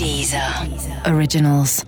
Deezer. Originals.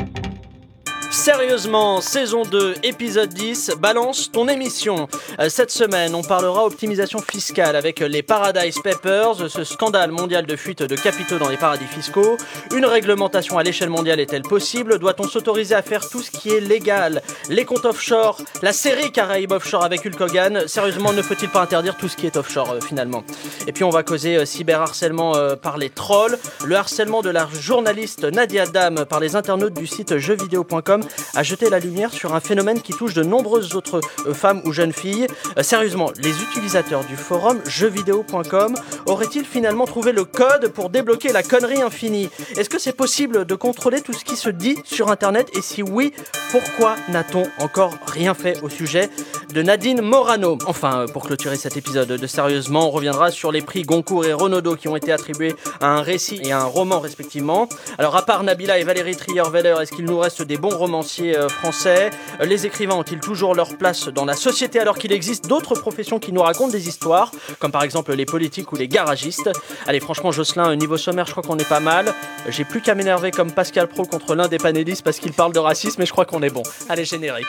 Sérieusement, saison 2, épisode 10, balance ton émission. Euh, Cette semaine, on parlera optimisation fiscale avec les Paradise Papers, ce scandale mondial de fuite de capitaux dans les paradis fiscaux. Une réglementation à l'échelle mondiale est-elle possible? Doit-on s'autoriser à faire tout ce qui est légal? Les comptes offshore, la série Caraïbes Offshore avec Hulk Hogan. Sérieusement, ne faut-il pas interdire tout ce qui est offshore euh, finalement? Et puis on va causer euh, cyberharcèlement par les trolls, le harcèlement de la journaliste Nadia Dam par les internautes du site jeuxvideo.com a jeté la lumière sur un phénomène qui touche de nombreuses autres euh, femmes ou jeunes filles. Euh, sérieusement, les utilisateurs du forum jeuxvideo.com auraient-ils finalement trouvé le code pour débloquer la connerie infinie? Est-ce que c'est possible de contrôler tout ce qui se dit sur Internet? Et si oui, pourquoi n'a-t-on encore rien fait au sujet de Nadine Morano? Enfin, euh, pour clôturer cet épisode de Sérieusement, on reviendra sur les prix Goncourt et Renaudot qui ont été attribués à un récit et à un roman respectivement. Alors, à part Nabila et Valérie Trier-Veller, est-ce qu'il nous reste des bons euh, français Euh, Les écrivains ont-ils toujours leur place dans la société alors qu'il existe d'autres professions qui nous racontent des histoires, comme par exemple les politiques ou les garagistes? Allez, franchement, Jocelyn, euh, niveau sommaire, je crois qu'on est pas mal. J'ai plus qu'à m'énerver comme Pascal Pro contre l'un des panélistes parce qu'il parle de racisme, et je crois qu'on est bon. Allez, générique.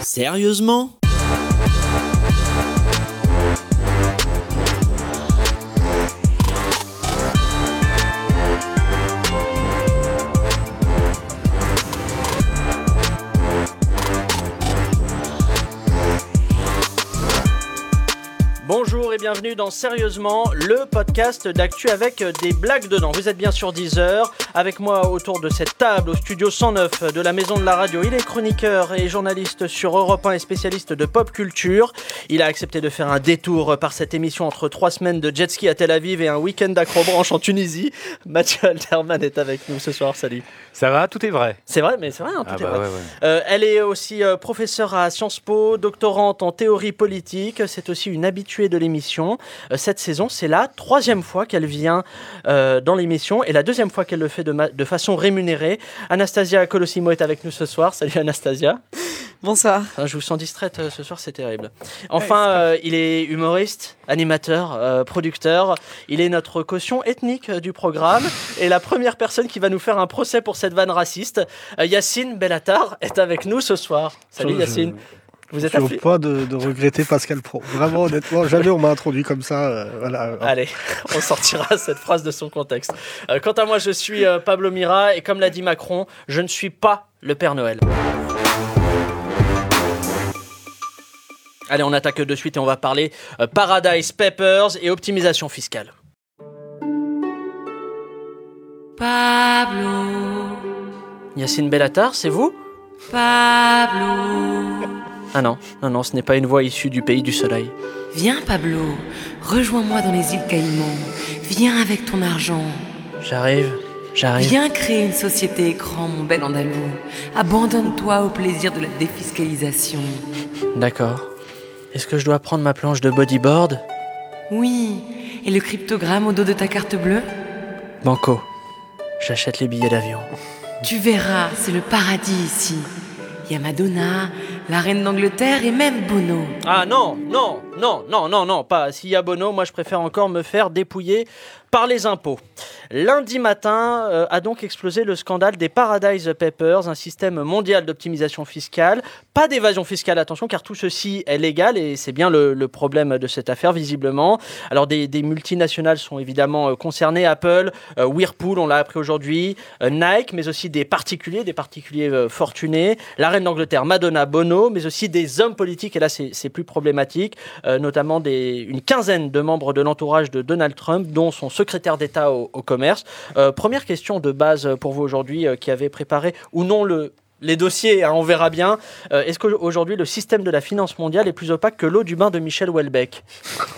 Sérieusement? Bienvenue dans Sérieusement, le podcast d'actu avec des blagues dedans. Vous êtes bien sur Deezer, avec moi autour de cette table au studio 109 de la Maison de la Radio. Il est chroniqueur et journaliste sur Europe 1 et spécialiste de pop culture. Il a accepté de faire un détour par cette émission entre trois semaines de jet ski à Tel Aviv et un week-end d'acrobranche en Tunisie. Mathieu Alterman est avec nous ce soir, salut. Ça va, tout est vrai. C'est vrai, mais c'est vrai, hein, tout Ah est bah vrai. ouais, ouais. Euh, elle est aussi euh, professeure à Sciences Po, doctorante en théorie politique. C'est aussi une habituée de l'émission. Euh, cette saison, c'est la troisième fois qu'elle vient dans l'émission et la deuxième fois qu'elle le fait de, de façon rémunérée. Anastasia Colosimo est avec nous ce soir. Salut Anastasia. Bonsoir. Ah, je vous sens distraite euh, ce soir, c'est terrible. Enfin, euh, il est humoriste, animateur, euh, producteur. Il est notre caution ethnique euh, du programme et la première personne qui va nous faire un procès pour cette vanne raciste. Euh, Yacine Bellatar est avec nous ce soir. Salut Yacine. Vous êtes Je suis au point de, de regretter Pascal Pro. Vraiment, honnêtement, jamais on m'a introduit comme ça. euh, voilà. Allez, on sortira cette phrase de son contexte. Euh, quant à moi, je suis euh, Pablo Mira et comme l'a dit Macron, je ne suis pas le Père Noël. Allez, on attaque de suite et on va parler euh, Paradise Papers et optimisation fiscale. Pablo, Yacine Bellatar, c'est vous? Pablo. Ah non, non, non, ce n'est pas une voix issue du pays du soleil. Viens, Pablo, rejoins-moi dans les îles Caïmans. Viens avec ton argent. J'arrive, j'arrive. Viens créer une société écran, mon bel andalou. Abandonne-toi au plaisir de la défiscalisation. D'accord. Est-ce que je dois prendre ma planche de bodyboard? Oui, et le cryptogramme au dos de ta carte bleue? Banco. J'achète les billets d'avion. Tu verras, c'est le paradis ici. Il y a Madonna, la reine d'Angleterre et même Bono. Ah non, non, non, non, non, non, pas. S'il y a Bono, moi je préfère encore me faire dépouiller par les impôts. Lundi matin euh, a donc explosé le scandale des Paradise Papers, un système mondial d'optimisation fiscale. Pas d'évasion fiscale, attention, car tout ceci est légal et c'est bien le, problème de cette affaire, visiblement. Alors, des, multinationales sont évidemment euh, concernées Apple, euh, Whirlpool, on l'a appris aujourd'hui, euh, Nike, mais aussi des particuliers, des particuliers fortunés, la reine d'Angleterre, Madonna, Bono, mais aussi des hommes politiques, et là c'est plus problématique, euh, notamment une quinzaine de membres de l'entourage de Donald Trump, dont son secrétaire d'État au, commerce. Euh, première question de base pour vous aujourd'hui, euh, qui avez préparé ou non le, les dossiers, hein, on verra bien. Euh, Est-ce qu'aujourd'hui le système de la finance mondiale est plus opaque que l'eau du bain de Michel Houellebecq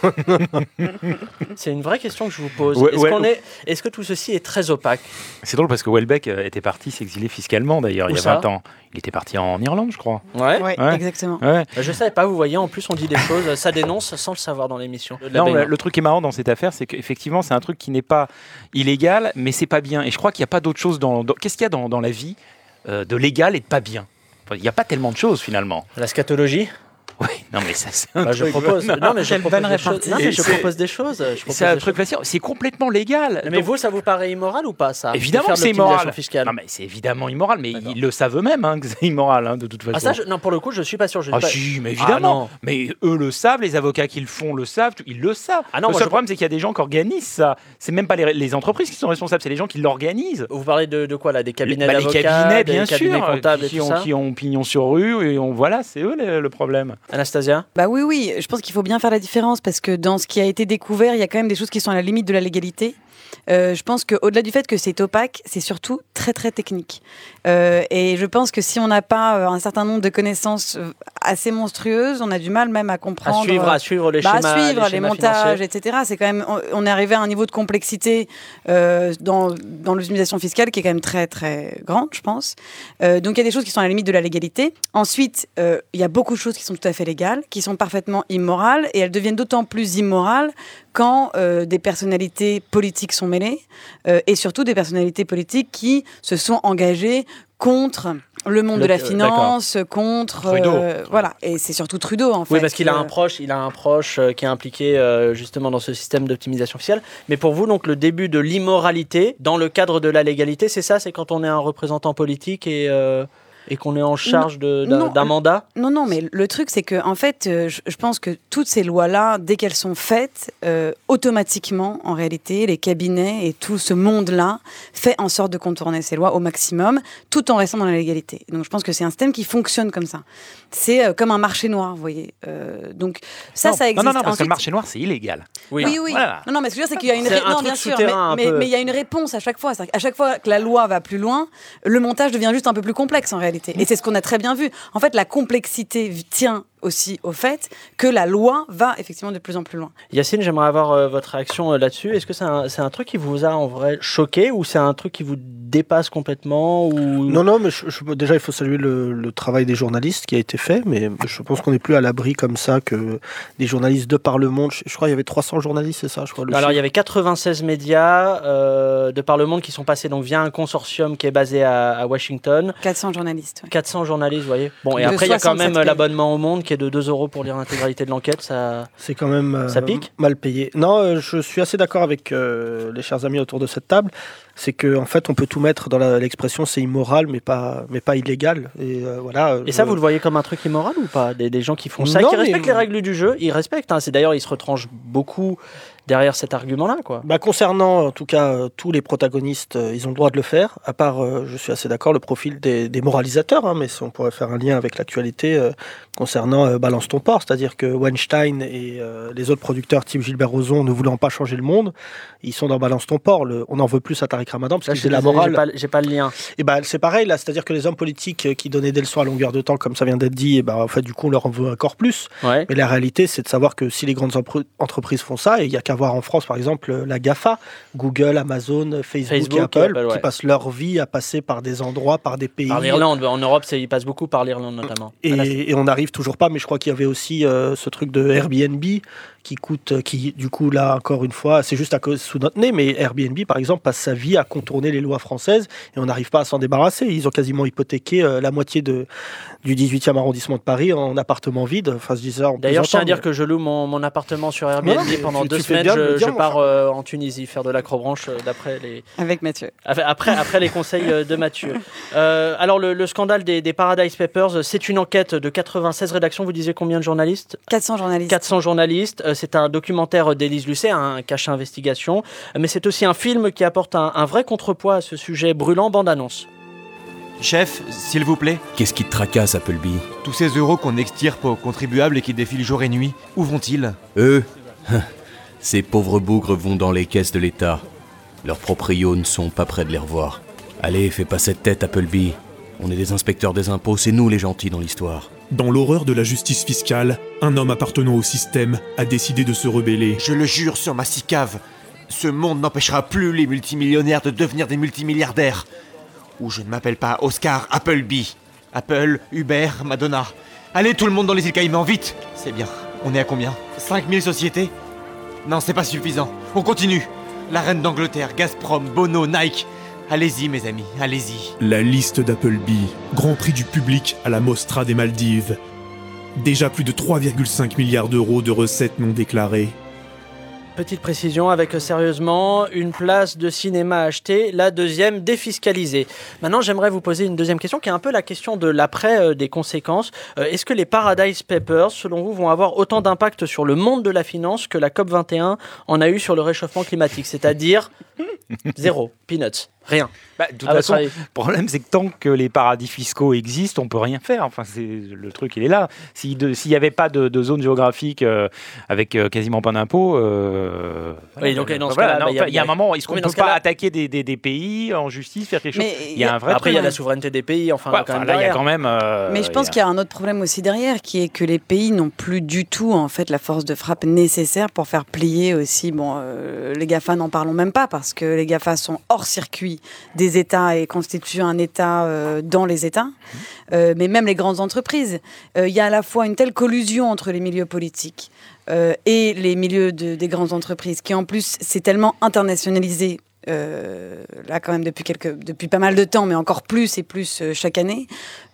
C'est une vraie question que je vous pose. Ouais, Est-ce ouais. qu'on est, est-ce que tout ceci est très opaque C'est drôle parce que Welbeck euh, était parti s'exiler fiscalement d'ailleurs il y a ça 20 ans. Il était parti en Irlande, je crois. Ouais. Ouais, Ouais. exactement. Ouais. Euh, Je savais pas, vous voyez, en plus on dit des choses, ça dénonce sans le savoir dans l'émission. Non, le, le truc qui est marrant dans cette affaire, c'est qu'effectivement, c'est un truc qui n'est pas illégal, mais c'est pas bien. Et je crois qu'il n'y a pas d'autre chose dans. dans- Qu'est-ce qu'il y a dans, dans la vie de légal et de pas bien Il n'y a pas tellement de choses finalement. La scatologie? Oui, non mais ça c'est un Bah, je truc- propose. Non, Non, mais je propose des choses. Non, mais je c'est- propose des choses. je propose c'est un des truc choses. facile. C'est complètement légal. Mais Donc, vous, ça vous paraît immoral ou pas ça de évidemment que c'est immoral. fiscale Non mais c'est évidemment immoral, mais D'accord. ils le savent eux-mêmes hein, que c'est immoral hein, de toute façon. Ah ça, je- non, pour le coup, je suis pas sûr. Je suis Ah pas- si, mais Ah, évidemment. mais eux le savent, les avocats qui le font le savent, ils le savent. Ah non, le moi, seul je- problème, c'est qu'il y a des gens qui organisent ça. C'est même pas les, les entreprises qui sont responsables, c'est les gens qui l'organisent. Vous parlez de, de quoi là Des cabinets Bah, les d'avocats, cabinets, des bien cabinets sûr, comptables et qui, ont, ça qui ont pignon sur rue, et on, voilà, c'est eux le problème. Anastasia? Bah oui, oui, je pense qu'il faut bien faire la différence parce que dans ce qui a été découvert, il y a quand même des choses qui sont à la limite de la légalité. Euh, je pense qu'au-delà du fait que c'est opaque, c'est surtout très très technique. Euh, et je pense que si on n'a pas euh, un certain nombre de connaissances assez monstrueuses, on a du mal même à à comprendre. suivre, à suivre les Bah, à schémas, suivre les, schémas montages, financiers. etc. C'est quand même, on, est arrivé à un niveau de complexité dans, dans l'optimisation fiscale qui est quand même très très grande, je pense. Donc il y a des choses qui sont à la limite de la légalité. Ensuite, il y a beaucoup de choses qui sont tout à fait légales, qui sont parfaitement immorales, et elles deviennent d'autant plus immorales quand euh, des personnalités politiques sont euh, et surtout des personnalités politiques qui se sont engagées contre le monde Le- de la euh, finance, contre Trudeau. euh, voilà, et c'est surtout Trudeau en fait. Oui, parce qu'il a euh, un proche, il a un proche qui est impliqué justement dans ce système d'optimisation fiscale. Mais pour vous, donc le début de l'immoralité dans le cadre de la légalité, c'est ça, c'est quand on est un représentant politique et et qu'on est en charge d'un d'un mandat? Non, non, mais le truc, c'est que, en fait, euh, je, je pense que toutes ces lois-là, dès qu'elles sont faites, euh, automatiquement, en réalité, les cabinets et tout ce monde-là fait en sorte de contourner ces lois au maximum, tout en restant dans la légalité. Donc, je pense que c'est un système qui fonctionne comme ça. C'est euh, comme un marché noir, vous voyez. Euh, donc, ça, non, ça existe. Non, non, non, parce que le marché noir, c'est illégal. oui, oui. Voilà. Non, non, mais ce que je veux dire, c'est qu'il y a une ré- un non, bien sûr, mais, souterrain un mais, peu. mais il y a une réponse à chaque fois. Qu'à chaque fois que la loi va plus loin, le montage devient juste un peu plus complexe en réalité. Et c'est ce qu'on a très bien vu. En fait, la complexité tient aussi au fait que la loi va effectivement de plus en plus loin. Yacine, j'aimerais avoir euh, votre réaction euh, là-dessus. Est-ce que c'est un, c'est un truc qui vous a en vrai choqué ou c'est un truc qui vous dépasse complètement ou... Non, non, mais je- je- déjà, il faut saluer le, le travail des journalistes qui a été fait, mais je pense qu'on n'est plus à l'abri comme ça que des journalistes de par le monde. Je, je crois qu'il y avait 300 journalistes, c'est ça je crois, le Alors il y avait 96 médias euh, de par le monde qui sont passés donc via un consortium qui est basé à, à Washington. 400 journalistes. ouais. 400 journalistes, vous voyez. Bon, et De après il y a quand 67 même pays. l'abonnement au Monde qui est de 2 euros pour lire l'intégralité de l'enquête. Ça... C'est quand même euh, Ça pique mal payé. Non, euh, je suis assez d'accord avec euh, les chers amis autour de cette table. C'est qu'en en fait, on peut tout mettre dans l'expression c'est immoral, mais pas, mais pas illégal. Et euh, voilà. Et ça, vous le voyez comme un truc immoral ou pas? Des, des gens qui font ça, Non, qui mais- respectent les règles du jeu, ils respectent. hein. C'est d'ailleurs, ils se retranchent beaucoup derrière cet argument-là, quoi. Bah, concernant en tout cas euh, tous les protagonistes, euh, ils ont le droit de le faire, à part, euh, je suis assez d'accord, le profil des, des moralisateurs, hein, mais si on pourrait faire un lien avec l'actualité concernant Balance ton port, c'est-à-dire que Weinstein et les autres producteurs type Gilbert Rozon ne voulant pas changer le monde, ils sont dans Balance ton port, le- on en veut plus à Tariq Ramadan parce Là, que c'est la morale. J'ai pas, pas le lien. Et ben c'est pareil là, c'est-à-dire que les hommes politiques qui donnaient des leçons à longueur de temps, comme ça vient d'être dit, et ben en fait du coup on leur en veut encore plus. Ouais. Mais la réalité, c'est de savoir que si les grandes entreprises font ça, et il y a qu'à voir en France, par exemple, la GAFA, Google, Amazon, Facebook, Facebook et et Apple, ouais. qui passent leur vie à passer par des endroits, par des pays. Par l'Irlande, en Europe, ils passent beaucoup par l'Irlande notamment. Et on n'arrive toujours pas, mais je crois qu'il y avait aussi euh, ce truc de Airbnb qui coûte, euh, qui du coup là encore une fois, c'est juste à cause sous notre nez, mais Airbnb par exemple passe sa vie à contourner les lois françaises et on n'arrive pas à s'en débarrasser. Ils ont quasiment hypothéqué euh, la moitié de, du 18e arrondissement de Paris en appartement vide. Enfin, je dis ça en D'ailleurs, je tiens à dire que je loue mon, mon appartement sur Airbnb Non, pendant tu- deux tu semaines. de Je, dire, je pars euh, en Tunisie faire de l'acrobranche euh, d'après les Avec Mathieu. après, après les conseils de Mathieu. Euh, alors le, le scandale des, des Paradise Papers, c'est une enquête de 96 rédactions. Vous disiez combien de journalistes? 400 journalistes. 400 journalistes. C'est un documentaire d'Élise Lucet, un cache investigation. Mais c'est aussi un film qui apporte un, un vrai contrepoids à ce sujet brûlant. Bande annonce. Chef, s'il vous plaît, Qu'est-ce qui te tracasse, Appleby? Tous ces euros qu'on extirpe aux contribuables et qui défilent jour et nuit, où vont-ils? Eux Ces pauvres bougres vont dans les caisses de l'État. Leurs proprios ne sont pas près de les revoir. Allez, fais pas cette tête, Appleby. On est des inspecteurs des impôts, c'est nous les gentils dans l'histoire. Dans l'horreur de la justice fiscale, un homme appartenant au système a décidé de se rebeller. Je le jure sur ma cicave, ce monde n'empêchera plus les multimillionnaires de devenir des multimilliardaires. Ou je ne m'appelle pas Oscar Appleby. Apple, Uber, Madonna. Allez tout le monde dans les îles Caïmans, vite C'est bien. On est à combien? 5000 sociétés? Non, c'est pas suffisant. On continue. La reine d'Angleterre, Gazprom, Bono, Nike. Allez-y mes amis, allez-y. La liste d'Appleby, Grand Prix du public à la Mostra des Maldives. Déjà plus de 3,5 milliards d'euros de recettes non déclarées. Petite précision avec euh, sérieusement une place de cinéma achetée, la deuxième défiscalisée. Maintenant, j'aimerais vous poser une deuxième question qui est un peu la question de l'après euh, des conséquences. Euh, Est-ce que les Paradise Papers, selon vous, vont avoir autant d'impact sur le monde de la finance que la COP 21 en a eu sur le réchauffement climatique, c'est-à-dire zéro, peanuts, rien. Bah, de toute façon, le problème, c'est que tant que les paradis fiscaux existent, on peut rien faire. Enfin, c'est le truc, il est là. S'il n'y avait pas de, de zone géographique euh, avec quasiment pas d'impôts, euh, Oui, donc, dans ce voilà, cas-là, non, il y a- y, un moment, est-ce qu'on ne peut pas attaquer des, des- des pays en justice, faire quelque chose Mais Il y a un vrai Après, il y a la souveraineté des pays, enfin, Ouais, quand enfin, même là, il y a derrière. quand même. euh, Mais je pense a- qu'il y a un autre problème aussi derrière, qui est que les pays n'ont plus du tout en fait la force de frappe nécessaire pour faire plier aussi. Bon, euh, les Gafa n'en parlons même pas parce que les Gafa sont hors circuit des États et constituent un État euh, dans les États. Euh, mais même les grandes entreprises, Euh, il y a à la fois une telle collusion entre les milieux politiques euh, et les milieux de- des grandes entreprises, qui en plus c'est tellement internationalisé. euh, là quand même depuis quelques depuis pas mal de temps mais encore plus et plus euh, chaque année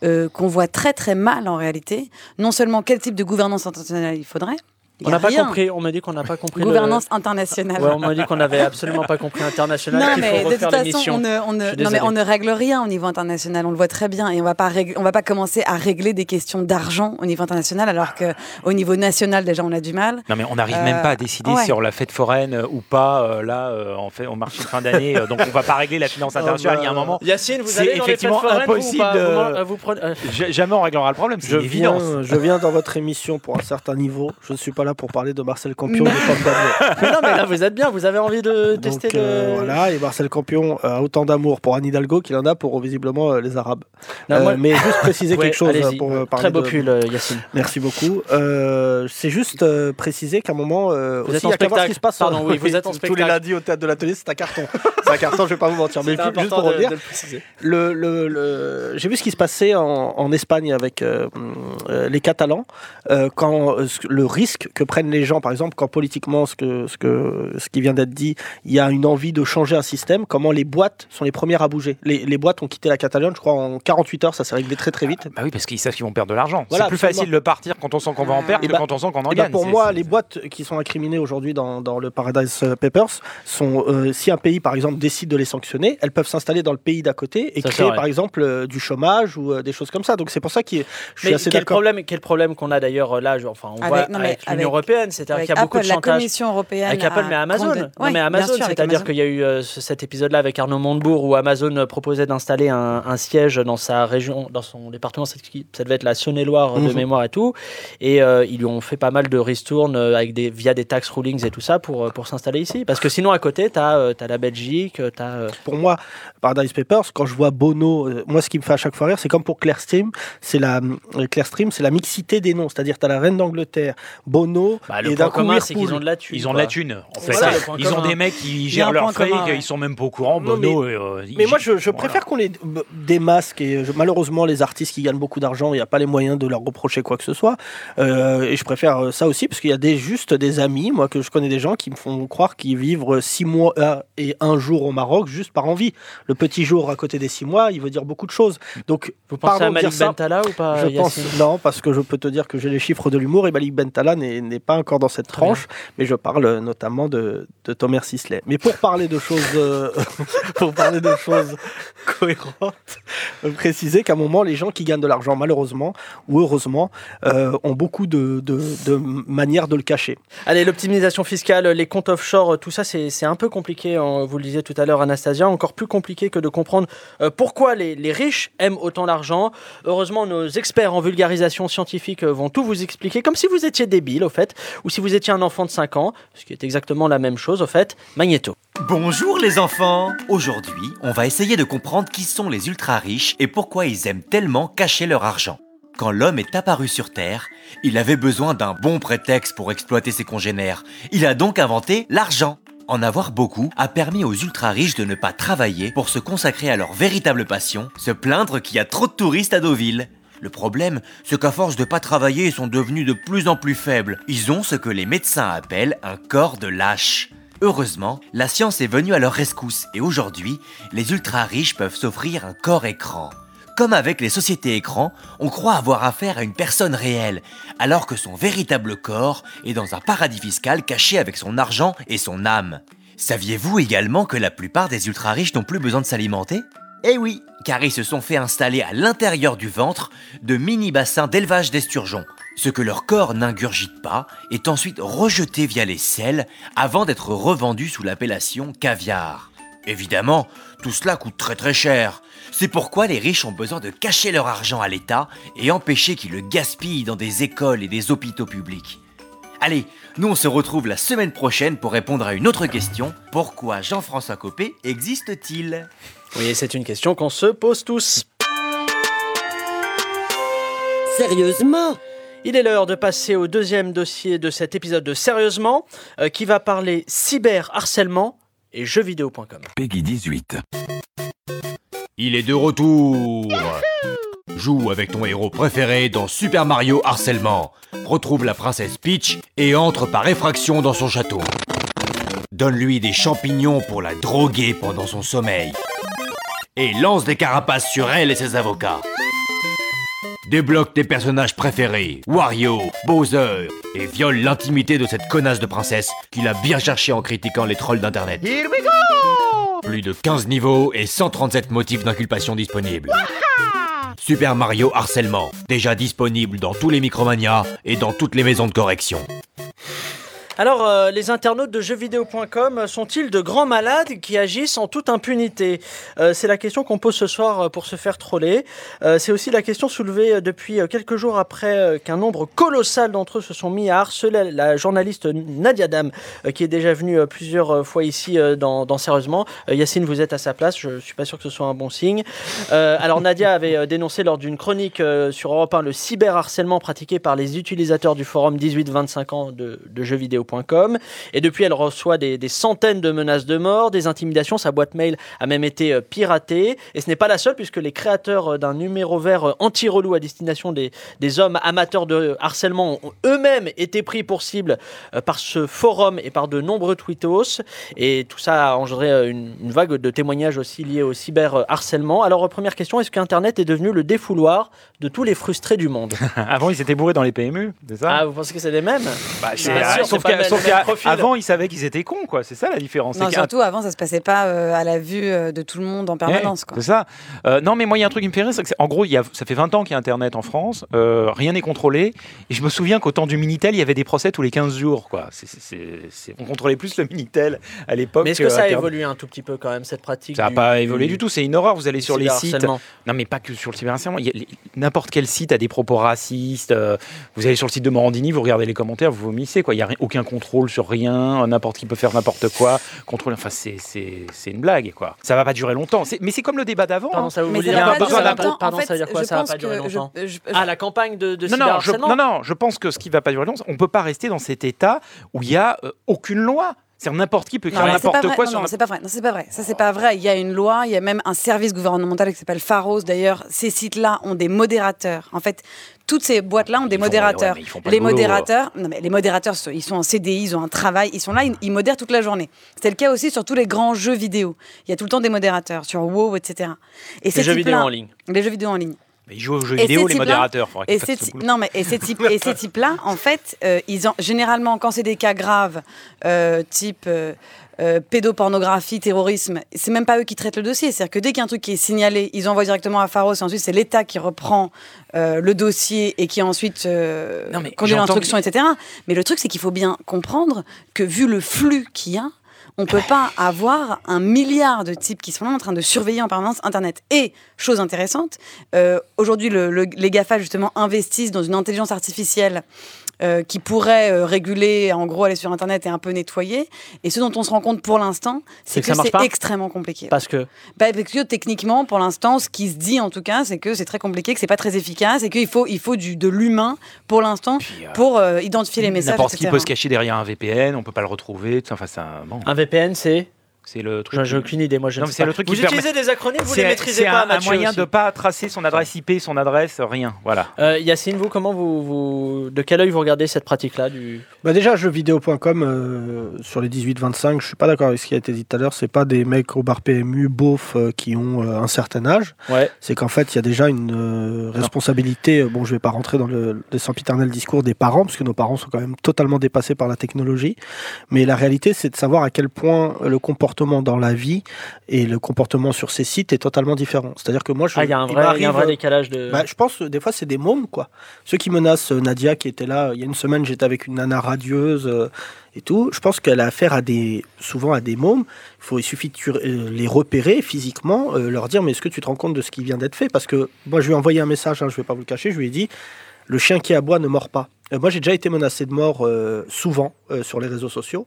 euh, qu'on voit très très mal en réalité non seulement quel type de gouvernance internationale il faudrait On n'a pas compris, on m'a dit qu'on n'a pas compris. le- gouvernance internationale Ouais, on m'a dit qu'on n'avait absolument pas compris international. non, mais faut de toute façon, on ne, on, ne, non, mais on ne règle rien au niveau international. On le voit très bien. Et on va pas régler- on va pas commencer à régler des questions d'argent au niveau international, alors que au niveau national, déjà, on a du mal. Non mais on n'arrive Euh, même pas à décider ouais. si on la fête foraine euh, ou pas. euh, là, euh, on fait, on marche de fin d'année, euh, donc on va pas régler la finance internationale. Il y a un moment, Yacine, vous c'est allez dans effectivement impossible Vous euh, vous prenez- euh, jamais on réglera le problème. C'est je viens dans votre émission pour un certain niveau. Je ne suis pas là pour parler de Marcel Campion de mais non, mais là, vous êtes bien, vous avez envie de tester euh, le. voilà, et Marcel Campion a autant d'amour pour Anne Hidalgo qu'il en a pour visiblement euh, les Arabes. Non, Euh, moi- mais juste préciser Ouais, quelque chose euh, pour euh, parler Très beau de- pull, euh, Yacine. Merci beaucoup. Euh, c'est juste euh, préciser qu'à un moment euh, Vous aussi, êtes en il y a qu'à voir ce qui se passe. Pardon, oui, vous êtes en tous les lundis au théâtre de l'atelier, c'est un carton. c'est un carton, je vais pas vous mentir. Mais juste pour de- revenir, de le le, le- j'ai vu ce qui se passait en, en Espagne avec euh, euh, les Catalans, euh, quand euh, le risque que prennent les gens, par exemple, quand politiquement, ce, que, ce, que, ce qui vient d'être dit, il y a une envie de changer un système, comment les boîtes sont les premières à bouger. Les, les boîtes ont quitté la Catalogne, je crois, en 48 heures, ça s'est réglé très très vite. Bah oui, parce qu'ils savent qu'ils vont perdre de l'argent. Voilà, c'est plus absolument. facile de partir quand on sent qu'on va en perdre Et que bah- quand on sent qu'on en Eh ben, gagne. pour moi, les boîtes qui sont incriminées aujourd'hui dans, dans le Paradise Papers sont, euh, si un pays par exemple décide de les sanctionner, elles peuvent s'installer dans le pays d'à côté et Ça, créer par exemple euh, du chômage ou euh, des choses comme ça. Donc c'est pour ça que je suis Mais assez quel d'accord. problème, quel problème qu'on a d'ailleurs là, je- enfin, on Avec- voit non, mais avec l'Union avec- européenne, c'est-à-dire Avec qu'il y a beaucoup de la chantage. Commission européenne. Avec Apple, mais Amazon. Non, mais Amazon, c'est-à-dire qu'il y a eu euh, ce- cet épisode-là avec Arnaud Montebourg où Amazon euh, proposait d'installer un, un siège dans sa région, dans son département, ça devait être la Saône-et-Loire de Mhm. mémoire et tout. Et euh, ils lui ont fait pas mal de ristournes avec des, via des tax rulings et tout ça pour, pour s'installer ici. Parce que sinon, à côté, tu as, la Belgique, tu as. Pour moi, Paradise Papers, quand je vois Bono, euh, moi ce qui me fait à chaque fois rire, c'est comme pour Claire Stream, c'est la euh, Claire Stream, c'est la mixité des noms, c'est-à-dire tu as la reine d'Angleterre, Bono Bah, le et point commun, c'est qu'ils ont de la thune. Ils ont de la thune. En fait, ils ont des mecs qui gèrent un leur point fric, commun, ouais. ils sont même pas au courant. Non, Bono, euh, Mais moi, je, voilà. préfère qu'on b- démasque et je- malheureusement, les artistes qui gagnent beaucoup d'argent, il n'y a pas les moyens de leur reprocher quoi que ce soit. Euh, et je préfère euh, ça aussi parce qu'il y a des, juste des amis, moi, que je connais des gens qui me font croire qu'ils vivent six mois euh, et un jour au Maroc juste par envie. Le petit jour à côté des six mois, il veut dire beaucoup de choses. Donc, Vous pensez à Malik. Bentala ou pas je pense Yacine? non parce que je peux te dire que j'ai les chiffres de l'humour et Malik Bentala n'est n'est pas encore dans cette Très bien. tranche mais je parle euh, notamment de, de Thomas Sisley mais pour parler de choses euh, pour parler de choses cohérentes préciser qu'à un moment les gens qui gagnent de l'argent malheureusement ou heureusement euh, ont beaucoup de, de, de manières de le cacher Allez, l'optimisation fiscale, les comptes offshore, tout ça, c'est un peu compliqué. hein, Vous le disiez tout à l'heure, Anastasia. Encore plus compliqué que de comprendre euh, pourquoi les, les riches aiment autant l'argent. Heureusement, nos experts en vulgarisation scientifique vont tout vous expliquer, comme si vous étiez débile, ou si vous étiez un enfant de 5 ans, ce qui est exactement la même chose, au fait. Magnéto. Bonjour les enfants Aujourd'hui, on va essayer de comprendre qui sont les ultra riches et pourquoi ils aiment tellement cacher leur argent. Quand l'homme est apparu sur Terre, il avait besoin d'un bon prétexte pour exploiter ses congénères. Il a donc inventé l'argent. En avoir beaucoup a permis aux ultra riches de ne pas travailler pour se consacrer à leur véritable passion, se plaindre qu'il y a trop de touristes à Deauville. Le problème, c'est qu'à force de pas travailler, ils sont devenus de plus en plus faibles. Ils ont ce que les médecins appellent un corps de lâche. Heureusement, la science est venue à leur rescousse et aujourd'hui, les ultra riches peuvent s'offrir un corps écran. Comme avec les sociétés écrans, on croit avoir affaire à une personne réelle, alors que son véritable corps est dans un paradis fiscal caché avec son argent et son âme. Saviez-vous également que la plupart des ultra-riches n'ont plus besoin de s'alimenter? Eh oui, car ils se sont fait installer à l'intérieur du ventre de mini-bassins d'élevage d'esturgeons. Ce que leur corps n'ingurgite pas est ensuite rejeté via les selles avant d'être revendu sous l'appellation caviar. Évidemment, tout cela coûte très très cher. C'est pourquoi les riches ont besoin de cacher leur argent à l'État et empêcher qu'il le gaspille dans des écoles et des hôpitaux publics. Allez, nous on se retrouve la semaine prochaine pour répondre à une autre question. Pourquoi Jean-François Copé existe-t-il? Oui, c'est une question qu'on se pose tous. Sérieusement? Il est l'heure de passer au deuxième dossier de cet épisode de Sérieusement, euh, qui va parler cyberharcèlement et jeuxvideo.com. Peggy 18. Il est de retour Joue avec ton héros préféré dans Super Mario Harcèlement. Retrouve la princesse Peach et entre par effraction dans son château. Donne-lui des champignons pour la droguer pendant son sommeil. Et lance des carapaces sur elle et ses avocats. Débloque tes personnages préférés, Wario, Bowser, et viole l'intimité de cette connasse de princesse qu'il a bien cherché en critiquant les trolls d'internet. Here we go Plus de 15 niveaux et 137 motifs d'inculpation disponibles. Super Mario Harcèlement, déjà disponible dans tous les Micromania et dans toutes les maisons de correction. Alors, euh, les internautes de jeuxvideo.com sont-ils de grands malades qui agissent en toute impunité? Euh, C'est la question qu'on pose ce soir euh, pour se faire troller. Euh, C'est aussi la question soulevée euh, depuis euh, quelques jours après euh, qu'un nombre colossal d'entre eux se sont mis à harceler la journaliste Nadia Dam, euh, qui est déjà venue euh, plusieurs euh, fois ici euh, dans, Sérieusement. Euh, Yacine, vous êtes à sa place, je suis pas sûr que ce soit un bon signe. Euh, alors, Nadia avait euh, dénoncé lors d'une chronique euh, sur Europe 1 le cyberharcèlement pratiqué par les utilisateurs du forum 18-25 ans de, de jeuxvideo.com. Et depuis, elle reçoit des, centaines de menaces de mort, des intimidations. Sa boîte mail a même été euh, piratée. Et ce n'est pas la seule, puisque les créateurs euh, d'un numéro vert euh, anti-relou à destination des, hommes amateurs de harcèlement ont eux-mêmes été pris pour cible euh, par ce forum et par de nombreux tweetos. Et tout ça a engendré euh, une, vague de témoignages aussi liés au cyberharcèlement. Alors, euh, première question, est-ce qu'Internet est devenu le défouloir de tous les frustrés du monde Avant, ils étaient bourrés dans les PMU, c'est ça Ah, vous pensez que c'est les mêmes Bah, c'est- ah, sauf le même profil. avant, ils savaient qu'ils étaient cons, quoi. C'est ça la différence. Non, surtout avant, ça se passait pas euh, à la vue euh, de tout le monde en permanence. Ouais, quoi. C'est ça. Euh, non, mais moi, il y a un truc qui me fait rire, c'est que, en gros, y a, ça fait 20 ans qu'il y a Internet en France, euh, rien n'est contrôlé. Et je me souviens qu'au temps du Minitel, il y avait des procès tous les 15 jours, quoi. On contrôlait plus le Minitel à l'époque. Mais est-ce que ça a Internet. évolué un tout petit peu quand même, cette pratique Ça n'a du- pas évolué du tout, c'est une horreur. Vous allez sur les sites. Non, mais pas que sur le cyberharcèlement. Y N'importe quel site a des propos racistes. vous allez sur le site de Morandini, vous regardez les commentaires, vous vomissez. quoi. Il n'y a ri- aucun contrôle sur rien. N'importe qui peut faire n'importe quoi. Contrôle. Enfin, c'est- c'est c'est une blague, quoi. Ça va pas durer longtemps. Mais c'est comme le débat d'avant. Pardon, hein. ça vous dire Pardon, ça veut dire quoi Ça va pas durer je- longtemps je- Ah, la campagne de, de non, non, non, non, je pense que ce qui va pas durer longtemps, on peut pas rester dans cet état où il y a euh, aucune loi. C'est-à-dire n'importe qui peut c'est pas n'importe quoi Non, sur non, c'est pas vrai. Non, c'est pas vrai. Ça, c'est pas vrai. Il y a une loi, il y a même un service gouvernemental qui s'appelle Pharos. D'ailleurs, ces sites-là ont des modérateurs. En fait, toutes ces boîtes-là ont des modérateurs. ouais, les modérateurs, non, mais les modérateurs, ils sont en CDI, ils ont un travail, ils sont là, ils, ils modèrent toute la journée. C'est le cas aussi sur tous les grands jeux vidéo. Il y a tout le temps des modérateurs sur WoW, etc. Et Les jeux vidéo en ligne. Les jeux vidéo en ligne. Ils jouent aux jeux Et vidéo, ces les modérateurs. Et ces non, mais et ces types, types-là, en fait, euh, ils en, généralement, quand c'est des cas graves, euh, type euh, euh, pédopornographie, terrorisme, c'est même pas eux qui traitent le dossier. C'est-à-dire que dès qu'il y a un truc qui est signalé, ils envoient directement à Pharos et ensuite c'est l'État qui reprend euh, le dossier et qui ensuite euh, Non, mais conduit j'entends- l'instruction, etc. Mais le truc, c'est qu'il faut bien comprendre que vu le flux qu'il y a, on peut pas avoir un milliard de types qui sont en train de surveiller en permanence Internet. Et, chose intéressante, euh, aujourd'hui, le- le- les GAFA, justement, investissent dans une intelligence artificielle euh, qui pourrait euh, réguler, en gros, aller sur Internet et un peu nettoyer. Et ce dont on se rend compte pour l'instant, C'est que que, ça marche c'est pas extrêmement compliqué. Parce que Bah, parce que techniquement, pour l'instant, ce qui se dit en tout cas, c'est que c'est très compliqué, que c'est pas très efficace et qu'il faut, il faut du, de l'humain pour l'instant pour euh, identifier les messages. N'importe qui peut se cacher derrière un VPN, on peut pas le retrouver. Enfin, ça, bon. un VPN, c'est C'est le truc. J'ai aucune idée, moi je Non, ne sais c'est pas. le truc vous permet- utilisez des acronymes, vous C'est- les maîtrisez c'est pas, un, un moyen aussi. de pas tracer son adresse IP, son adresse, rien. Voilà. Euh, Yacine, vous, comment vous, vous, de quel œil vous regardez cette pratique-là du... Bah déjà, jeuxvideo.com, euh, sur les 18-25, je suis pas d'accord avec ce qui a été dit tout à l'heure. C'est pas des mecs au bar PMU, beaufs, euh, qui ont euh, un certain âge. Ouais. C'est qu'en fait, il y a déjà une euh, responsabilité. euh, Bon, je vais pas rentrer dans le, le sempiternel discours des parents, parce que nos parents sont quand même totalement dépassés par la technologie. Mais la réalité, c'est de savoir à quel point le comportement dans la vie et le comportement sur ces sites est totalement différent. C'est-à-dire que moi, je, Ah, il y a un vrai, euh, décalage de... bah, je pense des fois c'est des mômes quoi. Ceux qui menacent euh, Nadia qui était là euh, il y a une semaine, j'étais avec une nana radieuse euh, et tout. Je pense qu'elle a affaire à des souvent à des mômes. Il faut il suffit de les repérer physiquement, euh, leur dire mais est-ce que tu te rends compte de ce qui vient d'être fait? Parce que moi je lui ai envoyé un message, hein, je vais pas vous le cacher, je lui ai dit le chien qui aboie ne mord pas. Euh, moi j'ai déjà été menacé de mort euh, souvent euh, sur les réseaux sociaux.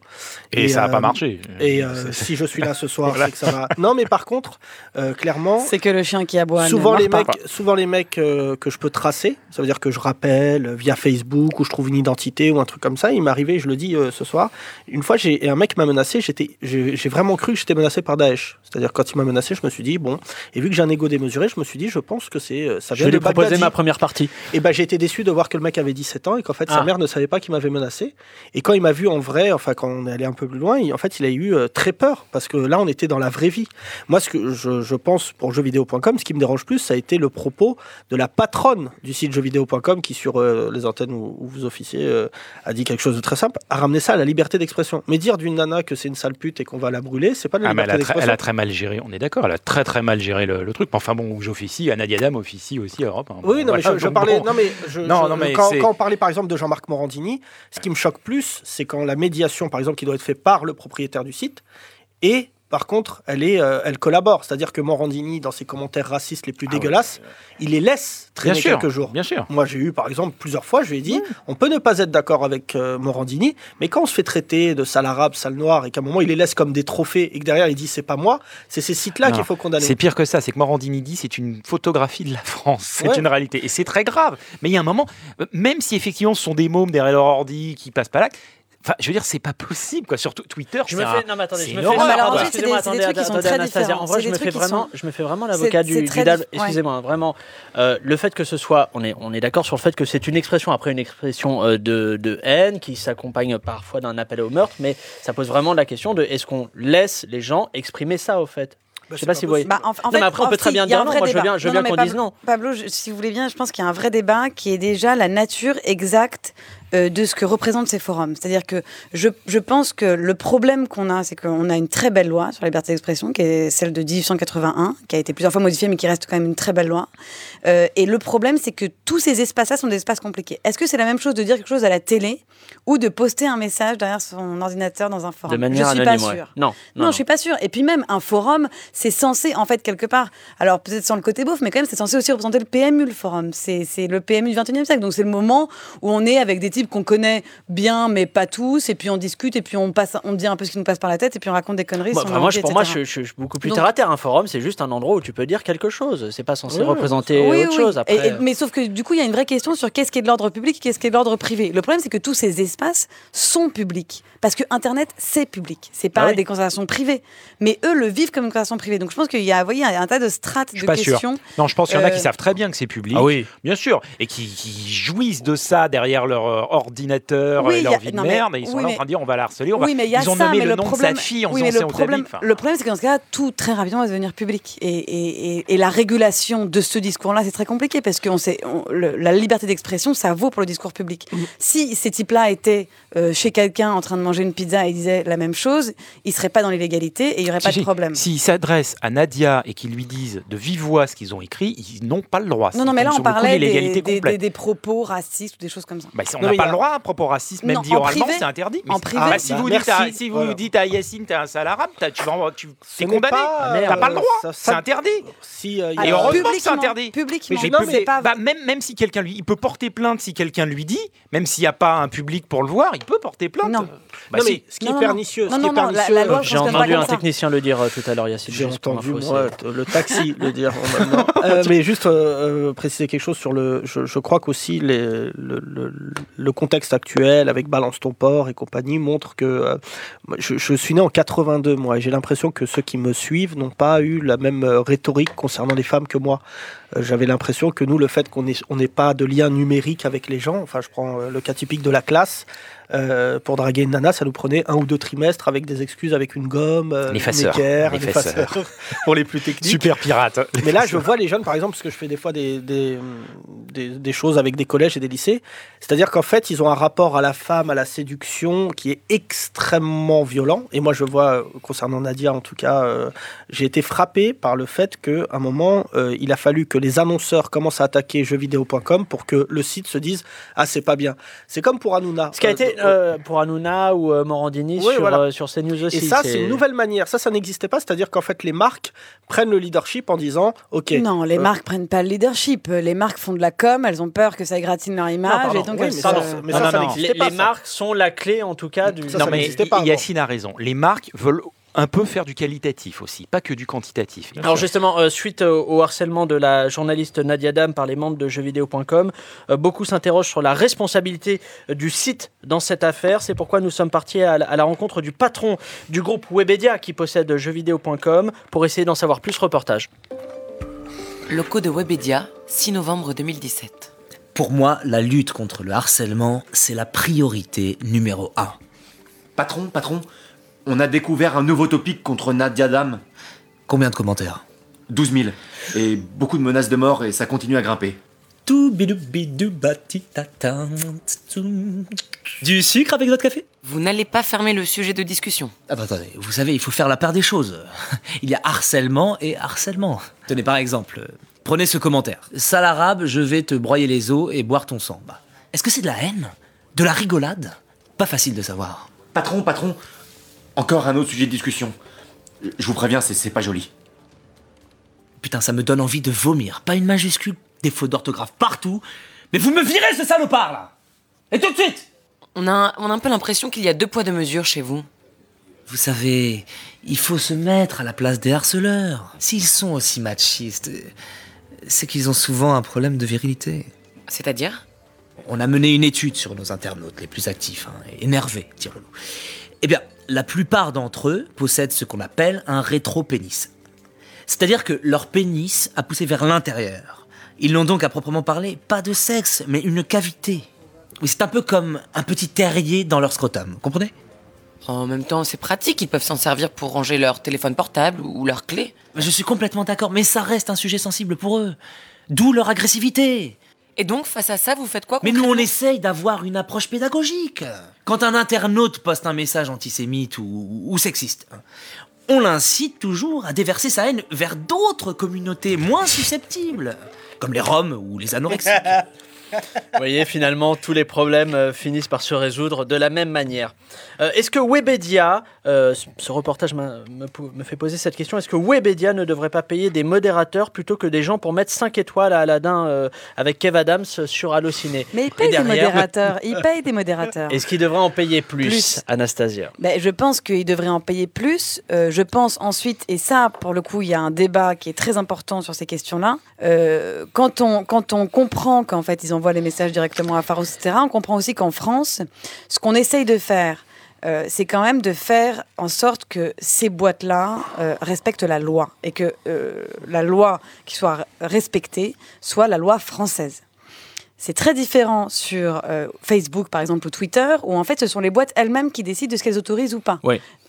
Et, ça n'a euh, pas marché. Et euh, si je suis là ce soir, Voilà. c'est que ça va. Non, mais par contre, euh, clairement, C'est que le chien qui aboie. souvent les pas. mecs, souvent les mecs euh, que je peux tracer, ça veut dire que je rappelle via Facebook ou je trouve une identité ou un truc comme ça. Il m'est arrivé, je le dis euh, ce soir, une fois j'ai et un mec m'a menacé, j'étais, j'ai j'ai vraiment cru que j'étais menacé par Daesh. C'est-à-dire quand il m'a menacé, je me suis dit bon, et vu que j'ai un ego démesuré, je me suis dit je pense que c'est ça Je vient vais de lui proposer Baghdadi. ma première partie. Et ben j'ai été déçu de voir que le mec avait 17 ans et qu'en fait sa Ah. mère ne savait pas qu'il m'avait menacé. Et quand il m'a vu en vrai, enfin quand on est allé un peu plus loin, il- en fait il a eu euh, très peur parce que là on était dans la vraie vie. Moi ce que je, je pense pour jeuxvideo.com, ce qui me dérange plus, ça a été le propos de la patronne du site jeuxvideo.com qui sur euh, les antennes où, où vous officiez euh, a dit quelque chose de très simple, a ramené ça à la liberté d'expression. Mais dire d'une nana que c'est une sale pute et qu'on va la brûler, c'est pas de la Ah, liberté d'expression. elle a très mal géré, on est d'accord, elle a très très mal géré le, le truc. Mais enfin bon, j'officie, Anna Diadam officie aussi à Europe. hein. Oui, non, mais je, parlais. bon. Non, mais, je- Non, mais quand on parlait par exemple de Jean-Marc Morandini, ce qui me choque plus, c'est quand la médiation, par exemple, qui doit être faite par le propriétaire du site, et par contre, elle, est, euh, elle collabore. C'est-à-dire que Morandini, dans ses commentaires racistes les plus dégueulasses, il les laisse traîner Bien sûr, quelques jours. bien sûr. Moi, j'ai eu, par exemple, plusieurs fois, je lui ai dit, on peut ne pas être d'accord avec euh, Morandini, mais quand on se fait traiter de sale arabe, sale noir, et qu'à un moment, il les laisse comme des trophées, et que derrière, il dit, c'est pas moi, c'est ces sites-là qu'il faut condamner. C'est pire que ça, c'est que Morandini dit c'est une photographie de la France, c'est Ouais. une réalité. Et c'est très grave. Mais il y a un moment, euh, même si effectivement ce sont des mômes derrière leur ordi qui passent pas là, enfin, je veux dire, c'est pas possible, quoi. Surtout Twitter, Je c'est me un- fais, non, mais attendez, je me fais, alors, c'est des- trucs qui sont attendez, très Anastasia. différents. En vrai, C'est je me fais vraiment, sont- je me fais vraiment l'avocat du, diable. Excusez-moi, vraiment. Euh, le fait que ce soit, on est, on est d'accord sur le fait que c'est une expression après une expression euh, de, de haine qui s'accompagne parfois d'un appel au meurtre, mais ça pose vraiment la question de est-ce qu'on laisse les gens exprimer ça au fait? Je sais pas si vous voyez. Bah, en, en Non, fait, mais après, on peut très bien dire non. Moi, je veux débat. bien, je veux Non, bien qu'on dise non. Pablo, je- si vous voulez bien, je pense qu'il y a un vrai débat qui est déjà la nature exacte euh, de ce que représentent ces forums. C'est-à-dire que je, je pense que le problème qu'on a, c'est qu'on a une très belle loi sur la liberté d'expression, qui est celle de 1881, qui a été plusieurs fois modifiée, mais qui reste quand même une très belle loi. Euh, et le problème, c'est que tous ces espaces-là sont des espaces compliqués. Est-ce que c'est la même chose de dire quelque chose à la télé ou de poster un message derrière son ordinateur dans un forum? De manière Je suis anonyme, pas ouais. sûre. Non, Non, non, non. je suis pas sûre. Et puis même un forum, c'est censé en fait quelque part, alors peut-être sans le côté beauf, mais quand même c'est censé aussi représenter le PMU le forum. C'est c'est le PMU du 21e siècle. Donc c'est le moment où on est avec des types qu'on connaît bien, mais pas tous, et puis on discute, et puis on passe, on dit un peu ce qui nous passe par la tête, et puis on raconte des conneries. A moi, envie, je- pour moi, je, suis beaucoup plus Donc- terre à terre. Un forum, c'est juste un endroit où tu peux dire quelque chose. C'est pas censé représenter Oui, autre oui. chose. Après, Et- et- mais sauf que du coup, il y a une vraie question sur qu'est-ce qui est de l'ordre public, qu'est-ce qui est de l'ordre privé. Le problème, c'est que tous ces espaces sont publics. Parce que Internet, c'est public. C'est pas Ah oui. des conversations privées. Mais eux le vivent comme une conversation privée. Donc je pense qu'il y a, vous voyez, il y a un tas de strates Je de pas sûr. questions. Non, je pense qu'il y en a qui Euh, savent très bien que c'est public. Ah oui. Bien sûr. Et qui, qui jouissent de ça derrière leur euh, ordinateur Oui, et il y leur a- vie de non, mais- merde. Et ils sont oui, là en mais- train de dire on va la harceler. On va... Oui, mais il y a ils ont ça, nommé mais le, le nom problème, de sa fille en oui, disant mais c'est problème. Enfin, le problème, c'est que dans ce cas-là, tout très rapidement va devenir public. Et, et- et- et la régulation de ce discours-là, c'est très compliqué parce que on sait, on- le- la liberté d'expression, ça vaut pour le discours public. Mm. Si ces types-là étaient euh, chez quelqu'un en train de manger une pizza et ils disaient la même chose, ils seraient pas dans l'illégalité et il y aurait pas de si. problème. S'ils s'adressent à Nadia et qu'ils lui disent de vive voix ce qu'ils ont écrit, ils n'ont pas le droit. Non, non, mais là, on parlait des, l'illégalité des- complète. des- des propos racistes ou des choses comme ça. Bah, on n'a mais pas le droit à un propos raciste, même Non, dit en oralement, privé. c'est interdit. En privé. Ah, bah, si Bah, vous, dites à, si vous Voilà. dites à Yacine, t'es un sale arabe, tu vas, tu, n'est condamné. pas, T'as pas le droit. ça- C'est interdit. Si, euh, il y a- Et heureusement que c'est interdit. Publiquement, Mais Non, non, mais, pas bah, même, même si quelqu'un lui, il peut porter plainte si quelqu'un lui dit, même s'il n'y a pas un public pour le voir, il peut porter plainte. Non. Bah, non, si. mais ce qui Non, est non, pernicieux, non, ce qui non, est non, la- pernicieux, la loi J'ai entendu un technicien le dire euh, tout à l'heure, Yacine. J'ai entendu, le taxi le dire. Euh, mais juste euh, préciser quelque chose sur le. Je, je crois qu'aussi les- le- contexte actuel avec Balance ton port et compagnie montre que euh, je, je suis né en 82 moi et j'ai l'impression que ceux qui me suivent n'ont pas eu la même euh, rhétorique concernant les femmes que moi. J'avais l'impression que nous, le fait qu'on n'ait on pas de lien numérique avec les gens, enfin je prends euh, le cas typique de la classe, euh, pour draguer une nana, ça nous prenait un ou deux trimestres avec des excuses avec une gomme, euh, un L'effaceur. équerre, effaceur, pour les plus techniques. Super pirate. Mais là, je vois les jeunes, par exemple, parce que je fais des fois des, des, des- des choses avec des collèges et des lycées. C'est-à-dire qu'en fait, ils ont un rapport à la femme, à la séduction qui est extrêmement violent. Et moi, je vois, euh, concernant Nadia, en tout cas, euh, j'ai été frappé par le fait qu'à un moment, euh, il a fallu que les annonceurs commencent à attaquer jeuxvideo.com pour que le site se dise Ah, c'est pas bien. C'est comme pour Hanouna. Ce qui a Euh, été euh, pour Hanouna ou euh, Morandini Oui, sur, voilà. euh, sur CNews aussi. Et ça, c'est une nouvelle manière. Ça, ça n'existait pas. C'est-à-dire qu'en fait, les marques prennent le leadership en disant OK. Non, les euh, marques prennent pas le leadership. Les marques font de la com, elles ont peur que ça égratine leur image. et donc Oui, elles mais se- ça, mais ça, Non, ça non, non. n'existait Les, pas. les ça. marques sont la clé, en tout cas, du. Ça, non, ça mais n'existait pas avant. Yacine a raison. Les marques veulent un peu faire du qualitatif aussi, pas que du quantitatif. Alors justement, euh, suite euh, au harcèlement de la journaliste Nadia Dam par les membres de jeuxvideo.com, euh, beaucoup s'interrogent sur la responsabilité du site dans cette affaire. C'est pourquoi nous sommes partis à la, à la rencontre du patron du groupe Webedia qui possède jeuxvideo.com pour essayer d'en savoir plus. Reportage. Locaux de Webedia, 6 novembre 2017. Pour moi, la lutte contre le harcèlement, c'est la priorité numéro un. Patron, patron, on a découvert un nouveau topic contre Nadia Dam. Combien de commentaires 12 000. Et beaucoup de menaces de mort et ça continue à grimper. Du sucre avec votre café? Vous n'allez pas fermer le sujet de discussion. Ah bah attendez, vous savez, il faut faire la part des choses. Il y a harcèlement et harcèlement. Tenez par exemple, prenez ce commentaire. Sale arabe, je vais te broyer les os et boire ton sang. Bah, Est-ce que c'est de la haine? De la rigolade? Pas facile de savoir. Patron, patron, encore un autre sujet de discussion. Je vous préviens, c'est c'est pas joli. Putain, ça me donne envie de vomir. Pas une majuscule, des fautes d'orthographe partout. Mais vous me virez ce salopard là Et tout de suite On a, on a un peu l'impression qu'il y a deux poids deux mesures chez vous. Vous savez, il faut se mettre à la place des harceleurs. S'ils sont aussi machistes, c'est qu'ils ont souvent un problème de virilité. C'est-à-dire? On a mené une étude sur nos internautes les plus actifs, hein, et énervés, dirons-nous. Eh bien, la plupart d'entre eux possèdent ce qu'on appelle un rétropénis. C'est-à-dire que leur pénis a poussé vers l'intérieur. Ils n'ont donc à proprement parler pas de sexe, mais une cavité. Oui, c'est un peu comme un petit terrier dans leur scrotum, comprenez? En même temps, c'est pratique, ils peuvent s'en servir pour ranger leur téléphone portable ou leur clé. Je suis complètement d'accord, mais ça reste un sujet sensible pour eux. D'où leur agressivité. Et donc, face à ça, vous faites quoi Mais nous, on essaye d'avoir une approche pédagogique. Quand un internaute poste un message antisémite ou, ou sexiste, on l'incite toujours à déverser sa haine vers d'autres communautés moins susceptibles, comme les Roms ou les anorexiques. Vous voyez, finalement, tous les problèmes euh, finissent par se résoudre de la même manière. Euh, est-ce que Webedia, euh, ce- reportage me, me fait poser cette question, est-ce que Webedia ne devrait pas payer des modérateurs plutôt que des gens pour mettre 5 étoiles à Aladdin euh, avec Kev Adams sur Allociné? Mais ils Et payent des derrière, modérateurs. Ils payent des modérateurs. Est-ce qu'il devrait en payer plus, Plus. Anastasia? Ben, je pense qu'il devrait en payer plus. Je pense ensuite, et ça, pour le coup, il y a un débat qui est très important sur ces questions-là. Quand, on, quand on comprend qu'en fait, ils envoient les messages directement à Pharos, etc., on comprend aussi qu'en France, ce qu'on essaye de faire, euh, c'est quand même de faire en sorte que ces boîtes-là euh, respectent la loi et que euh, la loi qui soit respectée soit la loi française. C'est très différent sur Facebook, par exemple, ou Twitter, où en fait, ce sont les boîtes elles-mêmes qui décident de ce qu'elles autorisent ou pas.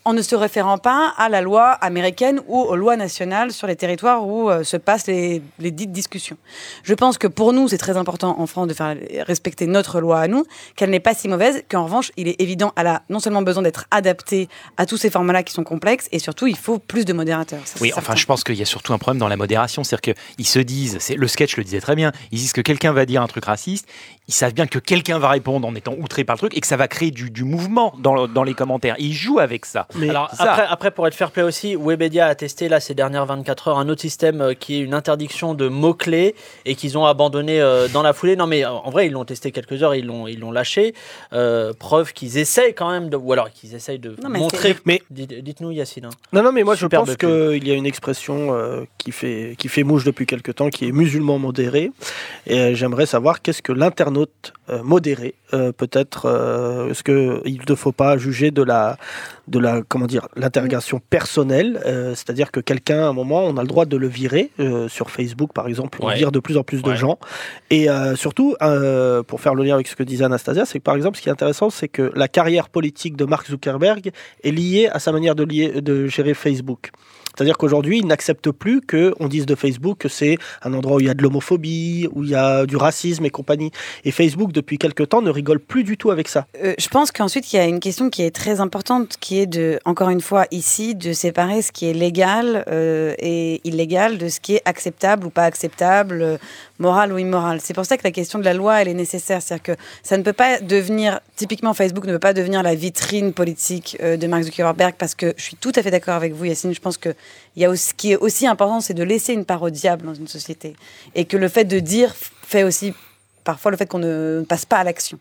En ne se référant pas à la loi américaine ou aux lois nationales sur les territoires où euh, se passent les, les dites discussions. Je pense que pour nous, c'est très important en France de faire respecter notre loi à nous, qu'elle n'est pas si mauvaise, qu'en revanche, il est évident, elle a non seulement besoin d'être adaptée à tous ces formats-là qui sont complexes, et surtout, il faut plus de modérateurs. Ça, Oui, enfin, certain. je pense qu'il y a surtout un problème dans la modération. C'est-à-dire qu'ils se disent, le sketch le disait très bien, ils disent que quelqu'un va dire un truc raciste, ils savent bien que quelqu'un va répondre en étant outré par le truc et que ça va créer du, du mouvement dans, dans les commentaires. Ils jouent avec ça. Alors ça. après, après, pour être fair play aussi, Webedia a testé là ces dernières 24 heures un autre système euh, qui est une interdiction de mots-clés et qu'ils ont abandonné euh, dans la foulée. Non mais euh, en vrai, ils l'ont testé quelques heures, ils l'ont ils l'ont lâché. Euh, preuve qu'ils essayent quand même de... Ou alors qu'ils essayent de Non, mais montrer... Mais- Dites- Dites-nous Yacine. hein. Non, non, mais moi je pense qu'il y a une expression euh, qui, fait, qui fait mouche depuis quelque temps, qui est musulman modéré. Et euh, j'aimerais savoir qu'est-ce que internaute euh, modéré. Euh, Peut-être euh, est-ce que il ne faut pas juger de la, de la comment dire, l'interrogation personnelle, c'est-à-dire que quelqu'un, à un moment, on a le droit de le virer sur Facebook, par exemple, on Ouais. vire de plus en plus de gens. Et surtout, pour faire le lien avec ce que disait Anastasia, c'est que par exemple, ce qui est intéressant, c'est que la carrière politique de Mark Zuckerberg est liée à sa manière de, lier- de gérer Facebook. C'est-à-dire qu'aujourd'hui, il n'accepte plus qu'on dise de Facebook que c'est un endroit où il y a de l'homophobie, où il y a du racisme et compagnie. Et Facebook, depuis quelque temps, ne rigole plus du tout avec ça. Euh, je pense qu'ensuite, il y a une question qui est très importante, qui est de, encore une fois, ici, de séparer ce qui est légal euh, et illégal de ce qui est acceptable ou pas acceptable, euh, moral ou immoral. C'est pour ça que la question de la loi, elle est nécessaire. C'est-à-dire que ça ne peut pas devenir, typiquement Facebook ne peut pas devenir la vitrine politique euh, de Mark Zuckerberg, parce que je suis tout à fait d'accord avec vous, Yacine. Je pense que y a ce qui est aussi important, c'est de laisser une part au diable dans une société. Et que le fait de dire fait aussi parfois le fait qu'on ne passe pas à l'action.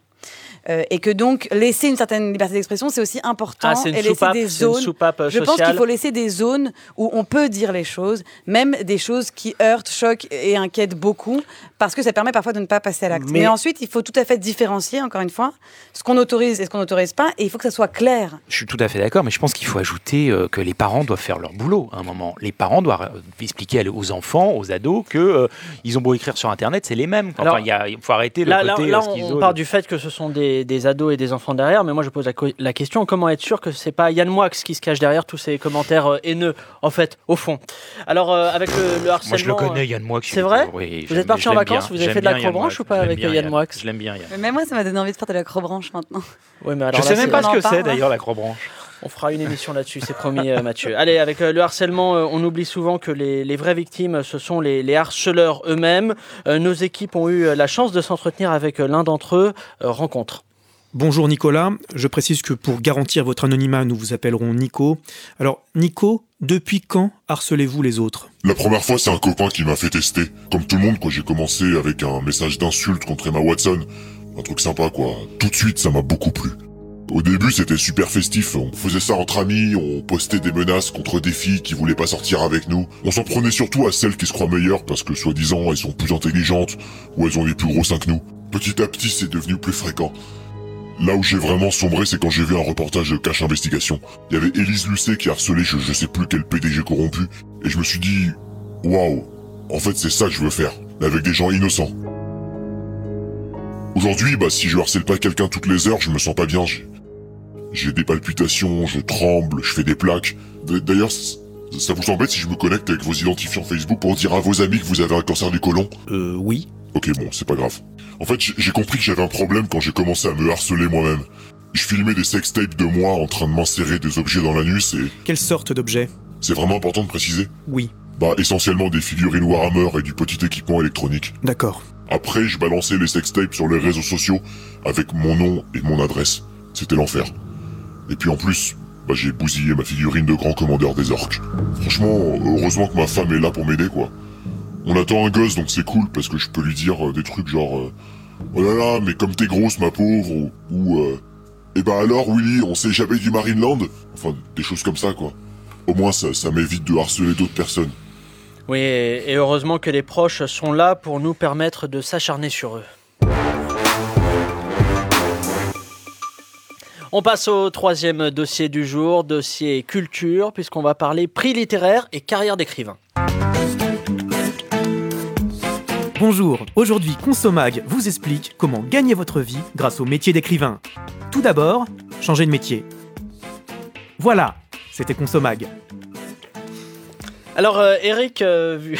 Euh, et que donc laisser une certaine liberté d'expression, c'est aussi important. Ah, c'est une et laisser soupape, des c'est une zones. soupape, euh, Je pense qu'il faut laisser des zones où on peut dire les choses, même des choses qui heurtent, choquent et inquiètent beaucoup, parce que ça permet parfois de ne pas passer à l'acte. Mais- Mais... ensuite, il faut tout à fait différencier, encore une fois, ce qu'on autorise et ce qu'on n'autorise pas, et il faut que ça soit clair. Je suis tout à fait d'accord, mais je pense qu'il faut ajouter euh, que les parents doivent faire leur boulot à un moment. Les parents doivent euh, expliquer aux enfants, aux ados, que euh, ils ont beau écrire sur Internet, c'est les mêmes. Enfin, Alors, il, faut arrêter le Là, là, côté là, euh, on- on part du fait que ce sont des, des ados et des enfants derrière, mais moi je pose la, question comment être sûr que c'est pas Yann Moix qui se cache derrière tous ces commentaires euh, haineux, en fait, au fond? Alors, euh, avec le, le harcèlement. Moi, je le connais, Yann Moix. C'est vrai? Oui, Vous êtes parti en vacances, bien. vous avez fait de la bien Yann crobranche Moix, ou pas avec bien, Yann Moix? Je l'aime bien, Yann. Mais moi, ça m'a donné envie de faire de l'acrobranche maintenant. Oui, mais alors Je là, sais même pas ce que c'est d'ailleurs la crobranche. On fera une émission là-dessus, c'est promis, euh, Mathieu. Allez, avec euh, le harcèlement, euh, on oublie souvent que les, les vraies victimes, ce sont les, les harceleurs eux-mêmes. Euh, nos équipes ont eu la chance de s'entretenir avec euh, l'un d'entre eux. Euh, rencontre. Bonjour Nicolas, je précise que pour garantir votre anonymat, nous vous appellerons Nico. Alors Nico, depuis quand harcelez-vous les autres? La première fois, c'est un copain qui m'a fait tester. Comme tout le monde, quoi, j'ai commencé avec un message d'insulte contre Emma Watson. Un truc sympa, quoi. Tout de suite, ça m'a beaucoup plu. Au début, c'était super festif. On faisait ça entre amis, on postait des menaces contre des filles qui voulaient pas sortir avec nous. On s'en prenait surtout à celles qui se croient meilleures parce que, soi-disant, elles sont plus intelligentes ou elles ont les plus gros seins que nous. Petit à petit, c'est devenu plus fréquent. Là où j'ai vraiment sombré, c'est quand j'ai vu un reportage de Cache Investigation. Il y avait Élise Lucet qui harcelait je, je sais plus quel PDG corrompu, et je me suis dit, waouh, en fait c'est ça que je veux faire, avec des gens innocents. Aujourd'hui, bah si je harcèle pas quelqu'un toutes les heures, je me sens pas bien. J'ai des palpitations, je tremble, je fais des plaques. D'ailleurs, ça vous embête si je me connecte avec vos identifiants Facebook pour dire à vos amis que vous avez un cancer du côlon? Euh oui. Ok, bon, c'est pas grave. En fait, j'ai compris que j'avais un problème quand j'ai commencé à me harceler moi-même. Je filmais des sextapes de moi en train de m'insérer des objets dans l'anus et Quelle sorte d'objet? C'est vraiment important de préciser? Oui. Bah, essentiellement des figurines Warhammer et du petit équipement électronique. D'accord. Après, je balançais les sextapes sur les réseaux sociaux avec mon nom et mon adresse. C'était l'enfer. Et puis en plus, bah, j'ai bousillé ma figurine de grand commandeur des orques. Franchement, heureusement que ma femme est là pour m'aider, quoi. On attend un gosse, donc c'est cool, parce que je peux lui dire euh, des trucs genre euh, Oh là là, mais comme t'es grosse, ma pauvre », ou, euh, Eh ben alors, Willy, on s'est jamais du Marineland ?» Enfin, des choses comme ça, quoi. Au moins, ça, m'évite de harceler d'autres personnes. Oui, et heureusement que les proches sont là pour nous permettre de s'acharner sur eux. On passe au troisième dossier du jour, dossier culture, puisqu'on va parler prix littéraire et carrière d'écrivain. Bonjour, aujourd'hui Consomag vous explique comment gagner votre vie grâce au métier d'écrivain. Tout d'abord, changer de métier. Voilà, c'était Consomag. Alors, euh, Eric, euh, vu...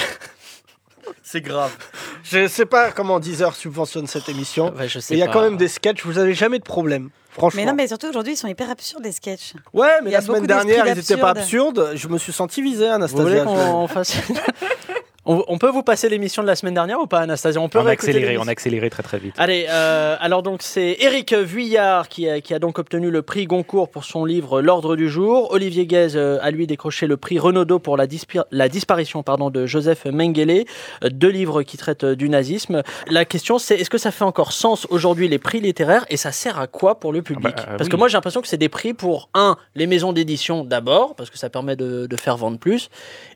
C'est grave. Je sais pas comment Deezer subventionne cette émission. Ouais, je sais mais il y a pas. quand même des sketchs, vous avez jamais de problème. Franchement. Mais non, mais surtout aujourd'hui, ils sont hyper absurdes les sketchs. Ouais, mais la semaine dernière, ils étaient pas absurdes. Je me suis senti visé, Vous voulez Anastasia. qu'on fasse... on, on peut vous passer l'émission de la semaine dernière ou pas, Anastasia On peut On a réécouter accéléré, l'émission on a accéléré très très vite. Allez, euh, alors donc c'est Éric Vuillard qui a, qui a donc obtenu le prix Goncourt pour son livre L'ordre du jour. Olivier Guèze euh, a lui décroché le prix Renaudot pour la, disparition pardon, de Joseph Mengele, euh, deux livres qui traitent euh, du nazisme. La question c'est est-ce que ça fait encore sens aujourd'hui les prix littéraires et ça sert à quoi pour le public bah, euh, Parce que moi j'ai l'impression que c'est des prix pour un les maisons d'édition d'abord parce que ça permet de, de faire vendre plus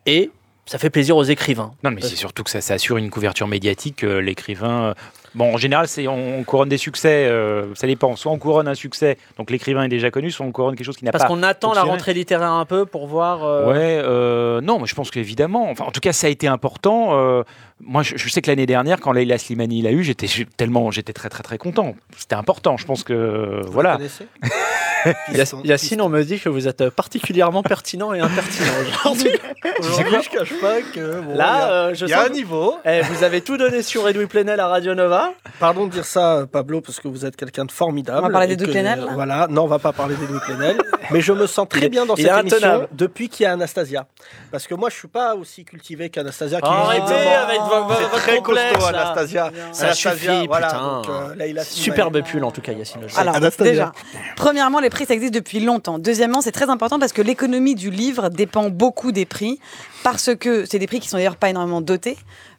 et ça fait plaisir aux écrivains. Non, mais c'est surtout que ça, assure une couverture médiatique. euh, L'écrivain, euh, Bon, en général, c'est on, on couronne des succès. euh, ça dépend. Soit on couronne un succès, donc l'écrivain est déjà connu, soit on couronne quelque chose qui n'a pas. Parce qu'on attend la rentrée littéraire un peu pour voir. euh, Ouais, euh, non, mais je pense qu'évidemment, enfin, en tout cas, ça a été important. euh, moi, je, je sais que l'année dernière, quand Leila Slimani l'a eu, j'étais tellement, j'étais très très très content. C'était important. Je pense que voilà. Yacine, on me dit que vous êtes particulièrement pertinent et impertinent aujourd'hui. Aujourd'hui, je cache pas que. bon, il y Là, a- euh, je y a sens un niveau. Eh, vous avez tout donné sur Edoui Plenel à Radio Nova. Pardon de dire ça, Pablo, parce que vous êtes quelqu'un de formidable. On va parler d'Edoui que- Plenel, là Voilà, non, on va pas parler d'Edoui Plenel. mais je me sens très bien dans il cette est émission intenable. depuis qu'il y a Anastasia. Parce que moi, je suis pas aussi cultivé qu'Anastasia. qui Arrêtez avec votre très complexe, costaud. Anastasia. Ça Anastasia, suffit, voilà, putain. donc, euh. Superbe pull en tout cas, Yacine. Alors, Anastasia. déjà, premièrement, les prix, ça existe depuis longtemps. Deuxièmement, c'est très important parce que l'économie du livre dépend beaucoup des prix, parce que c'est des prix qui sont d'ailleurs pas énormément dotés.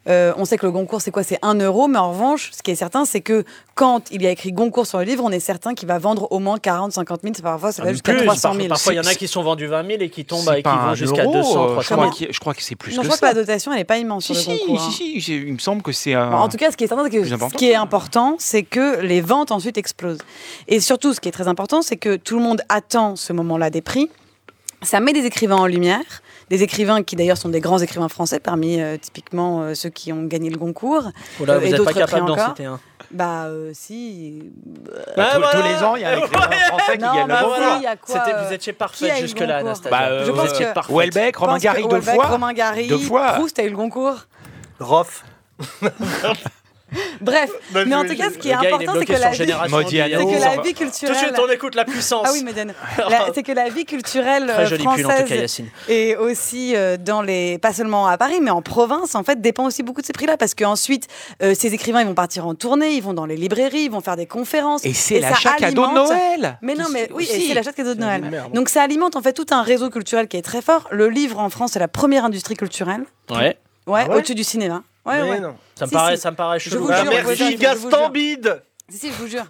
Euh, on sait que le Goncourt, c'est quoi? C'est 1 euro, mais en revanche, ce qui est certain, c'est que quand il y a écrit Goncourt sur le livre, on est certain qu'il va vendre au moins 40, 50 000, c'est parfois ça va Ah, jusqu'à plus, 300 parfois, 000. Parfois, il y en a qui sont vendus 20 000 et qui tombent C'est et qui vont jusqu'à euro, 200, euh, 300 je crois 000. qu'il- je crois que c'est plus Non, que je crois ça. que la dotation, elle n'est pas immense Si, sur le si, Goncourt. hein. si, si, j'ai- il me semble que c'est un. Bon, en tout cas, ce qui est certain, c'est que ce qui est important, c'est que les ventes ensuite explosent. Et surtout, ce qui est très important, c'est que tout le monde attend ce moment-là des prix. Ça met des écrivains en lumière, des écrivains qui d'ailleurs sont des grands écrivains français, parmi euh, typiquement euh, ceux qui ont gagné le concours. Oula, euh, vous et n'êtes pas d'autres prix capable d'en encore. citer un. Bah euh, si. Bah, tous, voilà. tous les ans, il y a un écrivain français qui Non, gagne bah le voilà, Goncourt. quoi, C'était- euh, Vous étiez parfaite jusque-là, Goncourt Anastasia. Bah, euh, Je pense vous étiez que- parfaite. Houellebecq, Romain pense Gary deux fois. Romain Gary, Deux fois. Proust a eu le concours. Rof. Bref, Bah, mais en tout cas, ce qui est important, c'est que la vie, que la vie Tout de culturelle. suite, on écoute la puissance. Ah oui, Modiano. La- C'est que la vie culturelle Très joli pull en tout cas, française Yacine. et aussi euh, dans les pas seulement à Paris mais en province en fait dépend aussi beaucoup de ces prix là parce qu'ensuite euh, ces écrivains ils vont partir en tournée ils vont dans les librairies ils vont faire des conférences Et c'est l'achat cadeau de Noël. mais non mais oui c'est l'achat de cadeaux de Noël donc ça alimente en fait tout un réseau culturel qui est très fort le livre en France c'est la première industrie culturelle Ouais. ouais, Ah ouais au-dessus du cinéma ouais, Mais ouais. non. Ça me Si, paraît, si. ça me paraît Je chelou. vous Ah, jure, vous merci je vous Gaston. Bide. si si je vous jure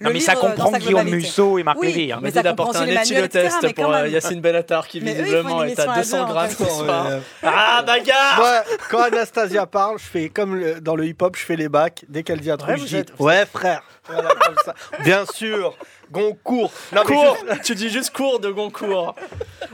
Non, mais ça dans comprend Guillaume. Musso et Marc Oui, Lévy. hein. mais dit d'apporter un éthylotest mais pour euh. Yacine Bellatar qui Mais visiblement est à émission à 200 deux, en grammes ce soir. Ouais. Ah, bagarre Moi, quand Anastasia parle, je fais comme le- dans le hip-hop, je fais les bacs. Dès qu'elle dit un truc, Ouais, je vous dis Ouais, frère. Voilà, comme ça. Bien sûr. Goncourt. Non, mais Cours juste- Tu dis juste cours de Goncourt.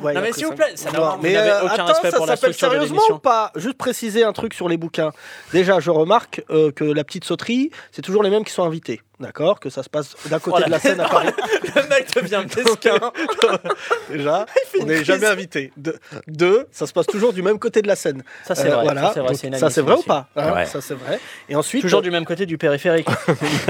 Ouais, Non, mais s'il vous plaît, ça n'a- Non, mais euh, aucun attends, respect ça pour la s'appelle structure de sérieusement l'émission. ou pas Juste préciser un truc sur les bouquins. Déjà, je remarque euh, que la petite sauterie, c'est toujours les mêmes qui sont invités. D'accord Que ça se passe d'un côté Voilà. de la scène à Paris. Le mec devient mesquin. Déjà, on n'est jamais invité. De- Deux, ça se passe toujours du même côté de la scène. Ça, c'est vrai, Voilà. ça, c'est vrai, ou pas Hein, Ouais. Ça, c'est vrai. Et ensuite, Toujours du même côté du périphérique.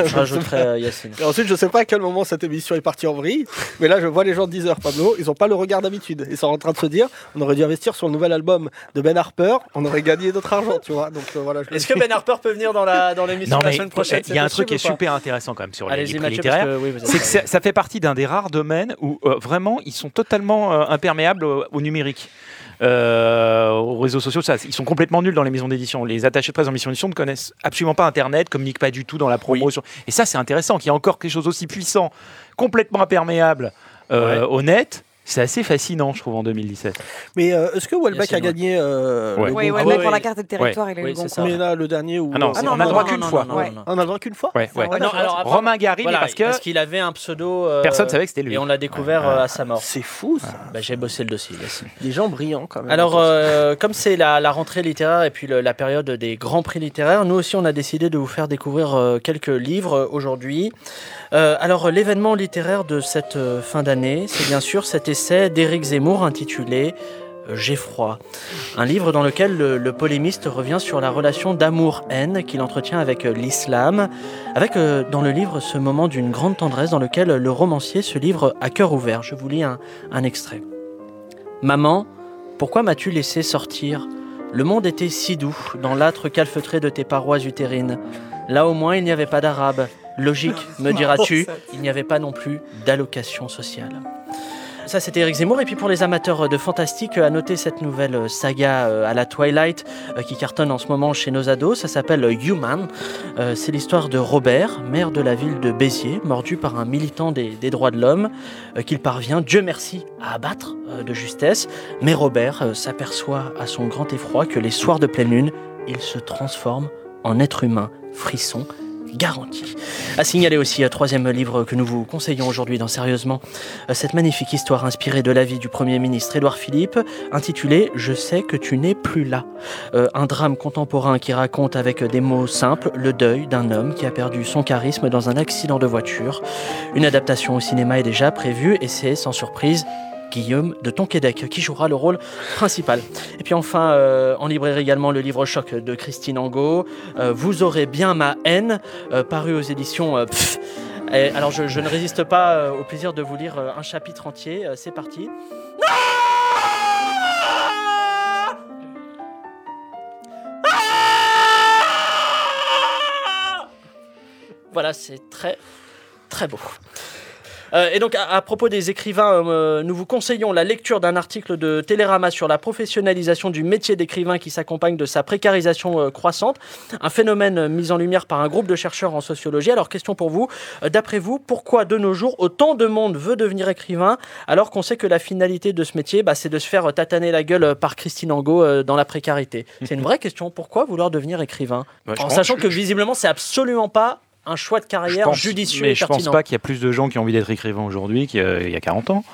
Je rajouterais euh, Yacine. Et ensuite, je sais pas à quel moment cette émission est partie en vrille, mais là, je vois les gens de 10 heures, Pablo, ils ont pas le regard d'habitude. Ils sont en train de se dire, on aurait dû investir sur le nouvel album de Ben Harper, on aurait gagné d'autre argent, tu vois. Donc euh, voilà. Est-ce que Ben Harper peut venir dans la dans l'émission la semaine prochaine? il y a un truc qui est super intéressant quand même sur les, prix littéraires. que oui, C'est que ça, ça fait partie d'un des rares domaines où euh, vraiment ils sont totalement euh, imperméables au, au numérique. Euh, aux réseaux sociaux, ça, ils sont complètement nuls dans les maisons d'édition. Les attachés de presse en mission d'édition ne connaissent absolument pas Internet, communiquent pas du tout dans la promotion. Et ça, c'est intéressant qu'il y ait encore quelque chose aussi puissant, complètement imperméable euh, au net. C'est assez fascinant, je trouve, en 2017. Mais euh, est-ce que Welbeck a gagné euh, Ouais. le oui Goncourt ouais, Ah pour la carte de territoire il a eu Oui, le. Mais là, le dernier où. Ah non, on a droit qu'une fois. On a le droit qu'une fois? Ouais, ouais. Ah, Non, d'accord. alors après- Romain Gary, Voilà, parce que parce qu'il avait un pseudo. euh, personne savait que c'était lui. Et on l'a découvert euh, à sa mort. C'est fou, ça. Bah, J'ai bossé le dossier. Des gens brillants, quand même. Alors, comme c'est la, rentrée littéraire et puis la période des grands prix littéraires, nous aussi, on a décidé de vous faire découvrir quelques livres aujourd'hui. Euh, alors, euh, l'événement littéraire de cette euh, fin d'année, c'est bien sûr cet essai d'Éric Zemmour intitulé euh, J'ai froid. Un livre dans lequel le, polémiste revient sur la relation d'amour-haine qu'il entretient avec euh, l'islam, avec euh, dans le livre ce moment d'une grande tendresse dans lequel le romancier se livre à cœur ouvert. Je vous lis un- un extrait. Maman, pourquoi m'as-tu laissé sortir? Le monde était si doux, dans l'âtre calfeutré de tes parois utérines. Là au moins il n'y avait pas d'arabe. Logique, me diras-tu, il n'y avait pas non plus d'allocation sociale. Ça, c'était Eric Zemmour. Et puis pour les amateurs de fantastique, à noter cette nouvelle saga euh, à la Twilight euh, qui cartonne en ce moment chez nos ados. Ça s'appelle Human. Euh, C'est l'histoire de Robert, maire de la ville de Béziers, mordu par un militant des, des droits de l'homme qu'il parvient, Dieu merci, à abattre de justesse. Mais Robert s'aperçoit à son grand effroi que les soirs de pleine lune, il se transforme en être humain, frisson garantie. À signaler aussi un troisième livre que nous vous conseillons aujourd'hui dans Sérieusement, euh, cette magnifique histoire inspirée de la vie du Premier ministre Édouard Philippe, intitulée Je sais que tu n'es plus là. Euh, un drame contemporain qui raconte avec des mots simples le deuil d'un homme qui a perdu son charisme dans un accident de voiture. Une adaptation au cinéma est déjà prévue et c'est sans surprise Guillaume de Tonquédec qui jouera le rôle principal. Et puis enfin, euh, en librairie également, le livre Choc de Christine Angot, euh, Vous aurez bien ma haine, euh, paru aux éditions alors je, ne résiste pas au plaisir de vous lire un chapitre entier. C'est parti. Voilà, c'est très très beau. Euh, et donc, à, à propos des écrivains, euh, nous vous conseillons la lecture d'un article de Télérama sur la professionnalisation du métier d'écrivain qui s'accompagne de sa précarisation euh, croissante, un phénomène mis en lumière par un groupe de chercheurs en sociologie. Alors, question pour vous, d'après vous, pourquoi de nos jours autant de monde veut devenir écrivain alors qu'on sait que la finalité de ce métier, bah, c'est de se faire tataner la gueule par Christine Angot dans la précarité? C'est une vraie question. Pourquoi vouloir devenir écrivain? En sachant je- que visiblement, c'est absolument pas un choix de Je carrière pense- judicieux mais et je pense pertinent. pas qu'il y a plus de gens qui ont envie d'être écrivains aujourd'hui qu'il y a- il y a 40 ans.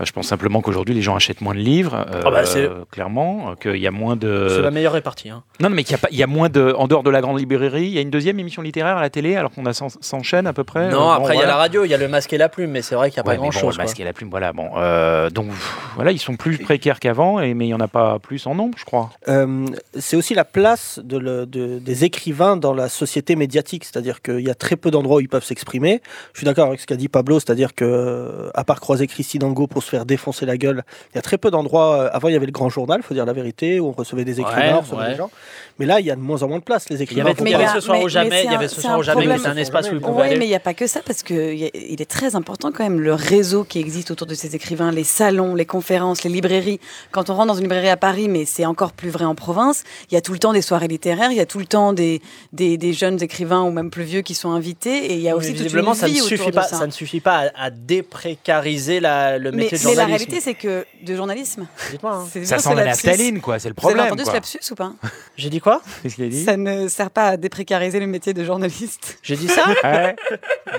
Euh, Je pense simplement qu'aujourd'hui, les gens achètent moins de livres, euh, Ah bah, clairement, euh, qu'il y a moins de... C'est la meilleure répartie. Hein. Non, non, mais qu'il y a pas, il y a moins de, en dehors de la grande librairie, il y a une deuxième émission littéraire à la télé, alors qu'on a 100, 100 chaînes à peu près. Non, Euh, après, il bon, y a la radio, il y a le masque et la plume, mais c'est vrai qu'il n'y a Ouais, pas bon, grand-chose. le masque et la plume, voilà. Bon, euh, donc pff, voilà, ils sont plus précaires qu'avant, et mais il y en a pas plus en nombre, je crois. Euh, c'est aussi la place de le- de- des écrivains dans la société médiatique, c'est-à-dire qu'il y a très peu d'endroits où ils peuvent s'exprimer. Je suis d'accord avec ce qu'a dit Pablo, c'est-à-dire que à part croiser Christine Angot pour se faire défoncer la gueule, il y a très peu d'endroits. euh, Avant, il y avait le Grand Journal, faut dire la vérité, où on recevait des écrivains, Ouais, on recevait ouais. des gens. Mais là, il y a de moins en moins de place. Les écrivains. il y avait ce soir mais- au jamais, mais il y c'est avait un- ce soir au jamais, mais c'est un espace où pouvez Oui, aller. mais il n'y a pas que ça, parce qu'il est très important quand même le réseau qui existe autour de ces écrivains, les salons, les conférences, les librairies. Quand on rentre dans une librairie à Paris, mais c'est encore plus vrai en province, il y a tout le temps des soirées littéraires, il y a tout le temps des, des, des jeunes écrivains ou même plus vieux qui sont invités, et il y a Mais aussi toute une visiblement, ça ne, vie autour suffit de pas, ça. ça ne suffit pas à, à déprécariser la- le mais, métier de mais la réalité, c'est que de journalisme. Hein. c'est Ça sent la naphtaline, quoi, c'est le Vous avez problème, entendu quoi. ce lapsus ou pas? J'ai dit quoi? Qu'est-ce qu'il a dit? Ça ne sert pas à déprécariser le métier de journaliste. J'ai dit ça? Ouais.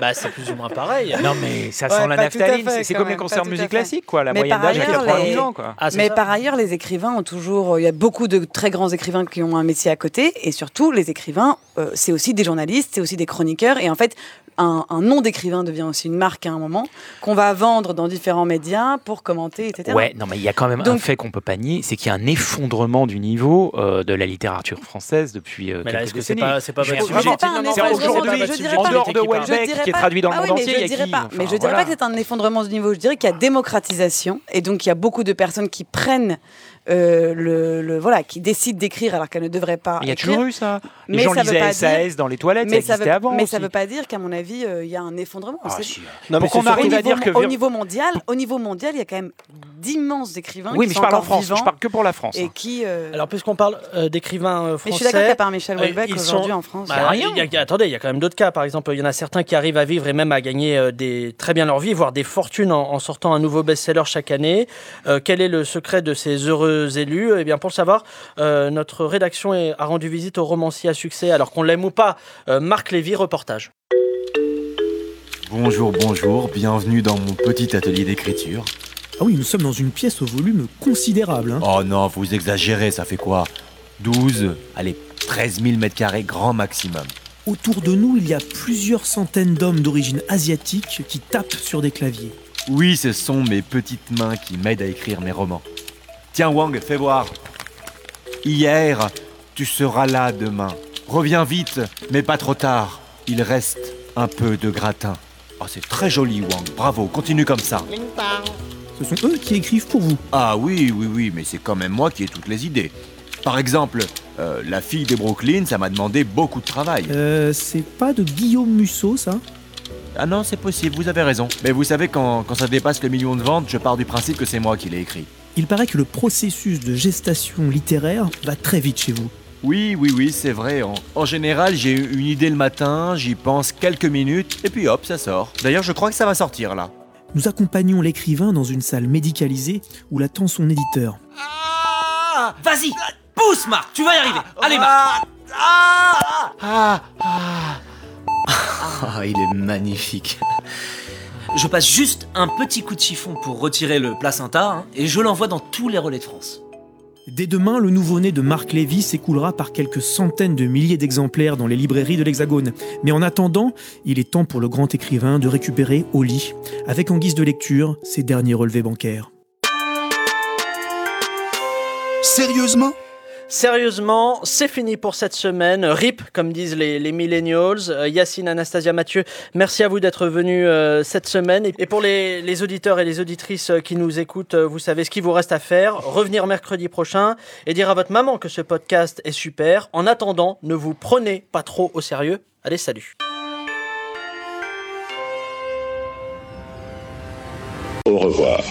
Bah, c'est plus ou moins pareil. Non, mais ça Ouais, sent la naphtaline, c'est- comme les concerts de musique classique, quoi. La Mais moyenne d'âge à ailleurs, 90 les- ans, quoi. Ah, Mais ça. par ailleurs, les écrivains ont toujours. Il y a beaucoup de très grands écrivains qui ont un métier à côté. Et surtout, les écrivains, euh, c'est aussi des journalistes, c'est aussi des chroniqueurs. Et en fait, un, un nom d'écrivain devient aussi une marque à un moment, qu'on va vendre dans différents médias pour commenter, etc. Ouais, non, mais il y a quand même un fait qu'on peut pas nier, c'est qu'il y a un effondrement du niveau euh, de la littérature française depuis euh, Mais là, quelques est-ce que c'est décennies. pas, c'est pas Je pas effondrement, aujourd'hui, je en pas- dehors de. Je Welbeck, qui est pas- traduit dans le ah monde mais entier, je il y a dirais pas, mais je dirais pas que c'est un effondrement du niveau. Je dirais qu'il y a démocratisation et donc il y a beaucoup de personnes qui prennent euh, le, le- voilà, qui décident d'écrire alors qu'elles ne devraient pas. Il y a écrire. toujours eu ça. Les Mais gens ça veut lisaient pas SAS dire- dans les toilettes, mais ça existait veut, avant mais aussi. ça veut pas dire qu'à mon avis, euh, il y a un effondrement. Ah, si. Non, mais surtout- arrive à niveau, dire que... au niveau mondial, au niveau mondial, il y a quand même d'immenses écrivains Oui, qui mais je sont parle en France, je parle que pour la France. et hein. qui. euh, Alors, puisqu'on parle euh, d'écrivains euh, français. mais je suis d'accord pas un Michel Houellebecq ils aujourd'hui sont- en France. Bah, attendez, il y a quand même d'autres cas. Par exemple, il y en a certains qui arrivent à vivre et même à gagner des, très bien leur vie, voire des fortunes en, sortant un nouveau best-seller chaque année. Quel est le secret de ces heureux élus Eh bien, pour le savoir, euh, notre rédaction a rendu visite au romancier à succès, alors qu'on l'aime ou pas, euh, Marc Lévy, reportage. Bonjour, bonjour, bienvenue dans mon petit atelier d'écriture. Ah oui, nous sommes dans une pièce au volume considérable. hein. Oh non, vous exagérez, ça fait quoi? 12, allez, 13 000 mètres carrés grand maximum. Autour de nous, il y a plusieurs centaines d'hommes d'origine asiatique qui tapent sur des claviers. Oui, ce sont mes petites mains qui m'aident à écrire mes romans. Tiens Wang, fais voir. Hier, tu seras là demain. Reviens vite, mais pas trop tard. Il reste un peu de gratin. Oh, c'est très joli, Wang. Bravo, continue comme ça. Ce sont eux qui écrivent pour vous. Ah oui, oui, oui, mais c'est quand même moi qui ai toutes les idées. Par exemple, euh, la fille de Brooklyn, ça m'a demandé beaucoup de travail. Euh, c'est pas de Guillaume Musso, ça? Ah non, c'est possible, vous avez raison. Mais vous savez, quand, quand ça dépasse le million de ventes, je pars du principe que c'est moi qui l'ai écrit. Il paraît que le processus de gestation littéraire va très vite chez vous. Oui, oui, oui, c'est vrai. En, en général, j'ai une idée le matin, j'y pense quelques minutes, et puis hop, ça sort. D'ailleurs, je crois que ça va sortir là. Nous accompagnons l'écrivain dans une salle médicalisée où l'attend son éditeur. Ah, Vas-y, pousse Marc, tu vas y arriver. Allez Marc. Ah, ah, Ah, il est magnifique. Je passe juste un petit coup de chiffon pour retirer le placenta hein, et je l'envoie dans tous les relais de France. Dès demain, le nouveau-né de Marc Lévy s'écoulera par quelques centaines de milliers d'exemplaires dans les librairies de l'Hexagone. Mais en attendant, il est temps pour le grand écrivain de récupérer au lit, avec en guise de lecture, ses derniers relevés bancaires. Sérieusement? Sérieusement, c'est fini pour cette semaine. RIP, comme disent les, les millennials. Euh, Yacine, Anastasia, Mathieu, merci à vous d'être venus euh, cette semaine. Et pour les, auditeurs et les auditrices euh, qui nous écoutent, vous savez ce qu'il vous reste à faire. Revenir mercredi prochain et dire à votre maman que ce podcast est super. En attendant, ne vous prenez pas trop au sérieux. Allez, salut. Au revoir.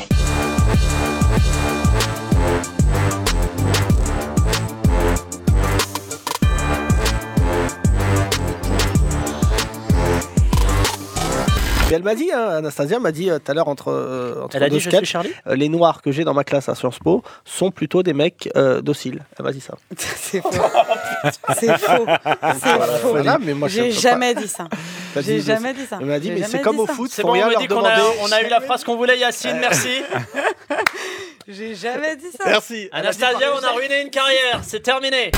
Elle m'a dit, hein, Anastasia m'a dit euh, tout à l'heure entre, euh, entre Elle a deux dit, je suis sketchs, Charlie euh, les noirs que j'ai dans ma classe à Sciences Po sont plutôt des mecs euh, dociles. Elle m'a dit ça. C'est faux. C'est faux. C'est Voilà, faux. voilà, mais moi, je J'ai peux jamais pas. dit ça. T'as J'ai dit, jamais c'est- dit ça. Elle m'a dit, J'ai mais jamais c'est comme dit au ça. foot, C'est faut bon, on rien me leur dit qu'on a, demander. on a eu la phrase qu'on voulait, Yacine, merci. J'ai jamais dit ça. Merci. Anastasia, on a ruiné une carrière, c'est terminé.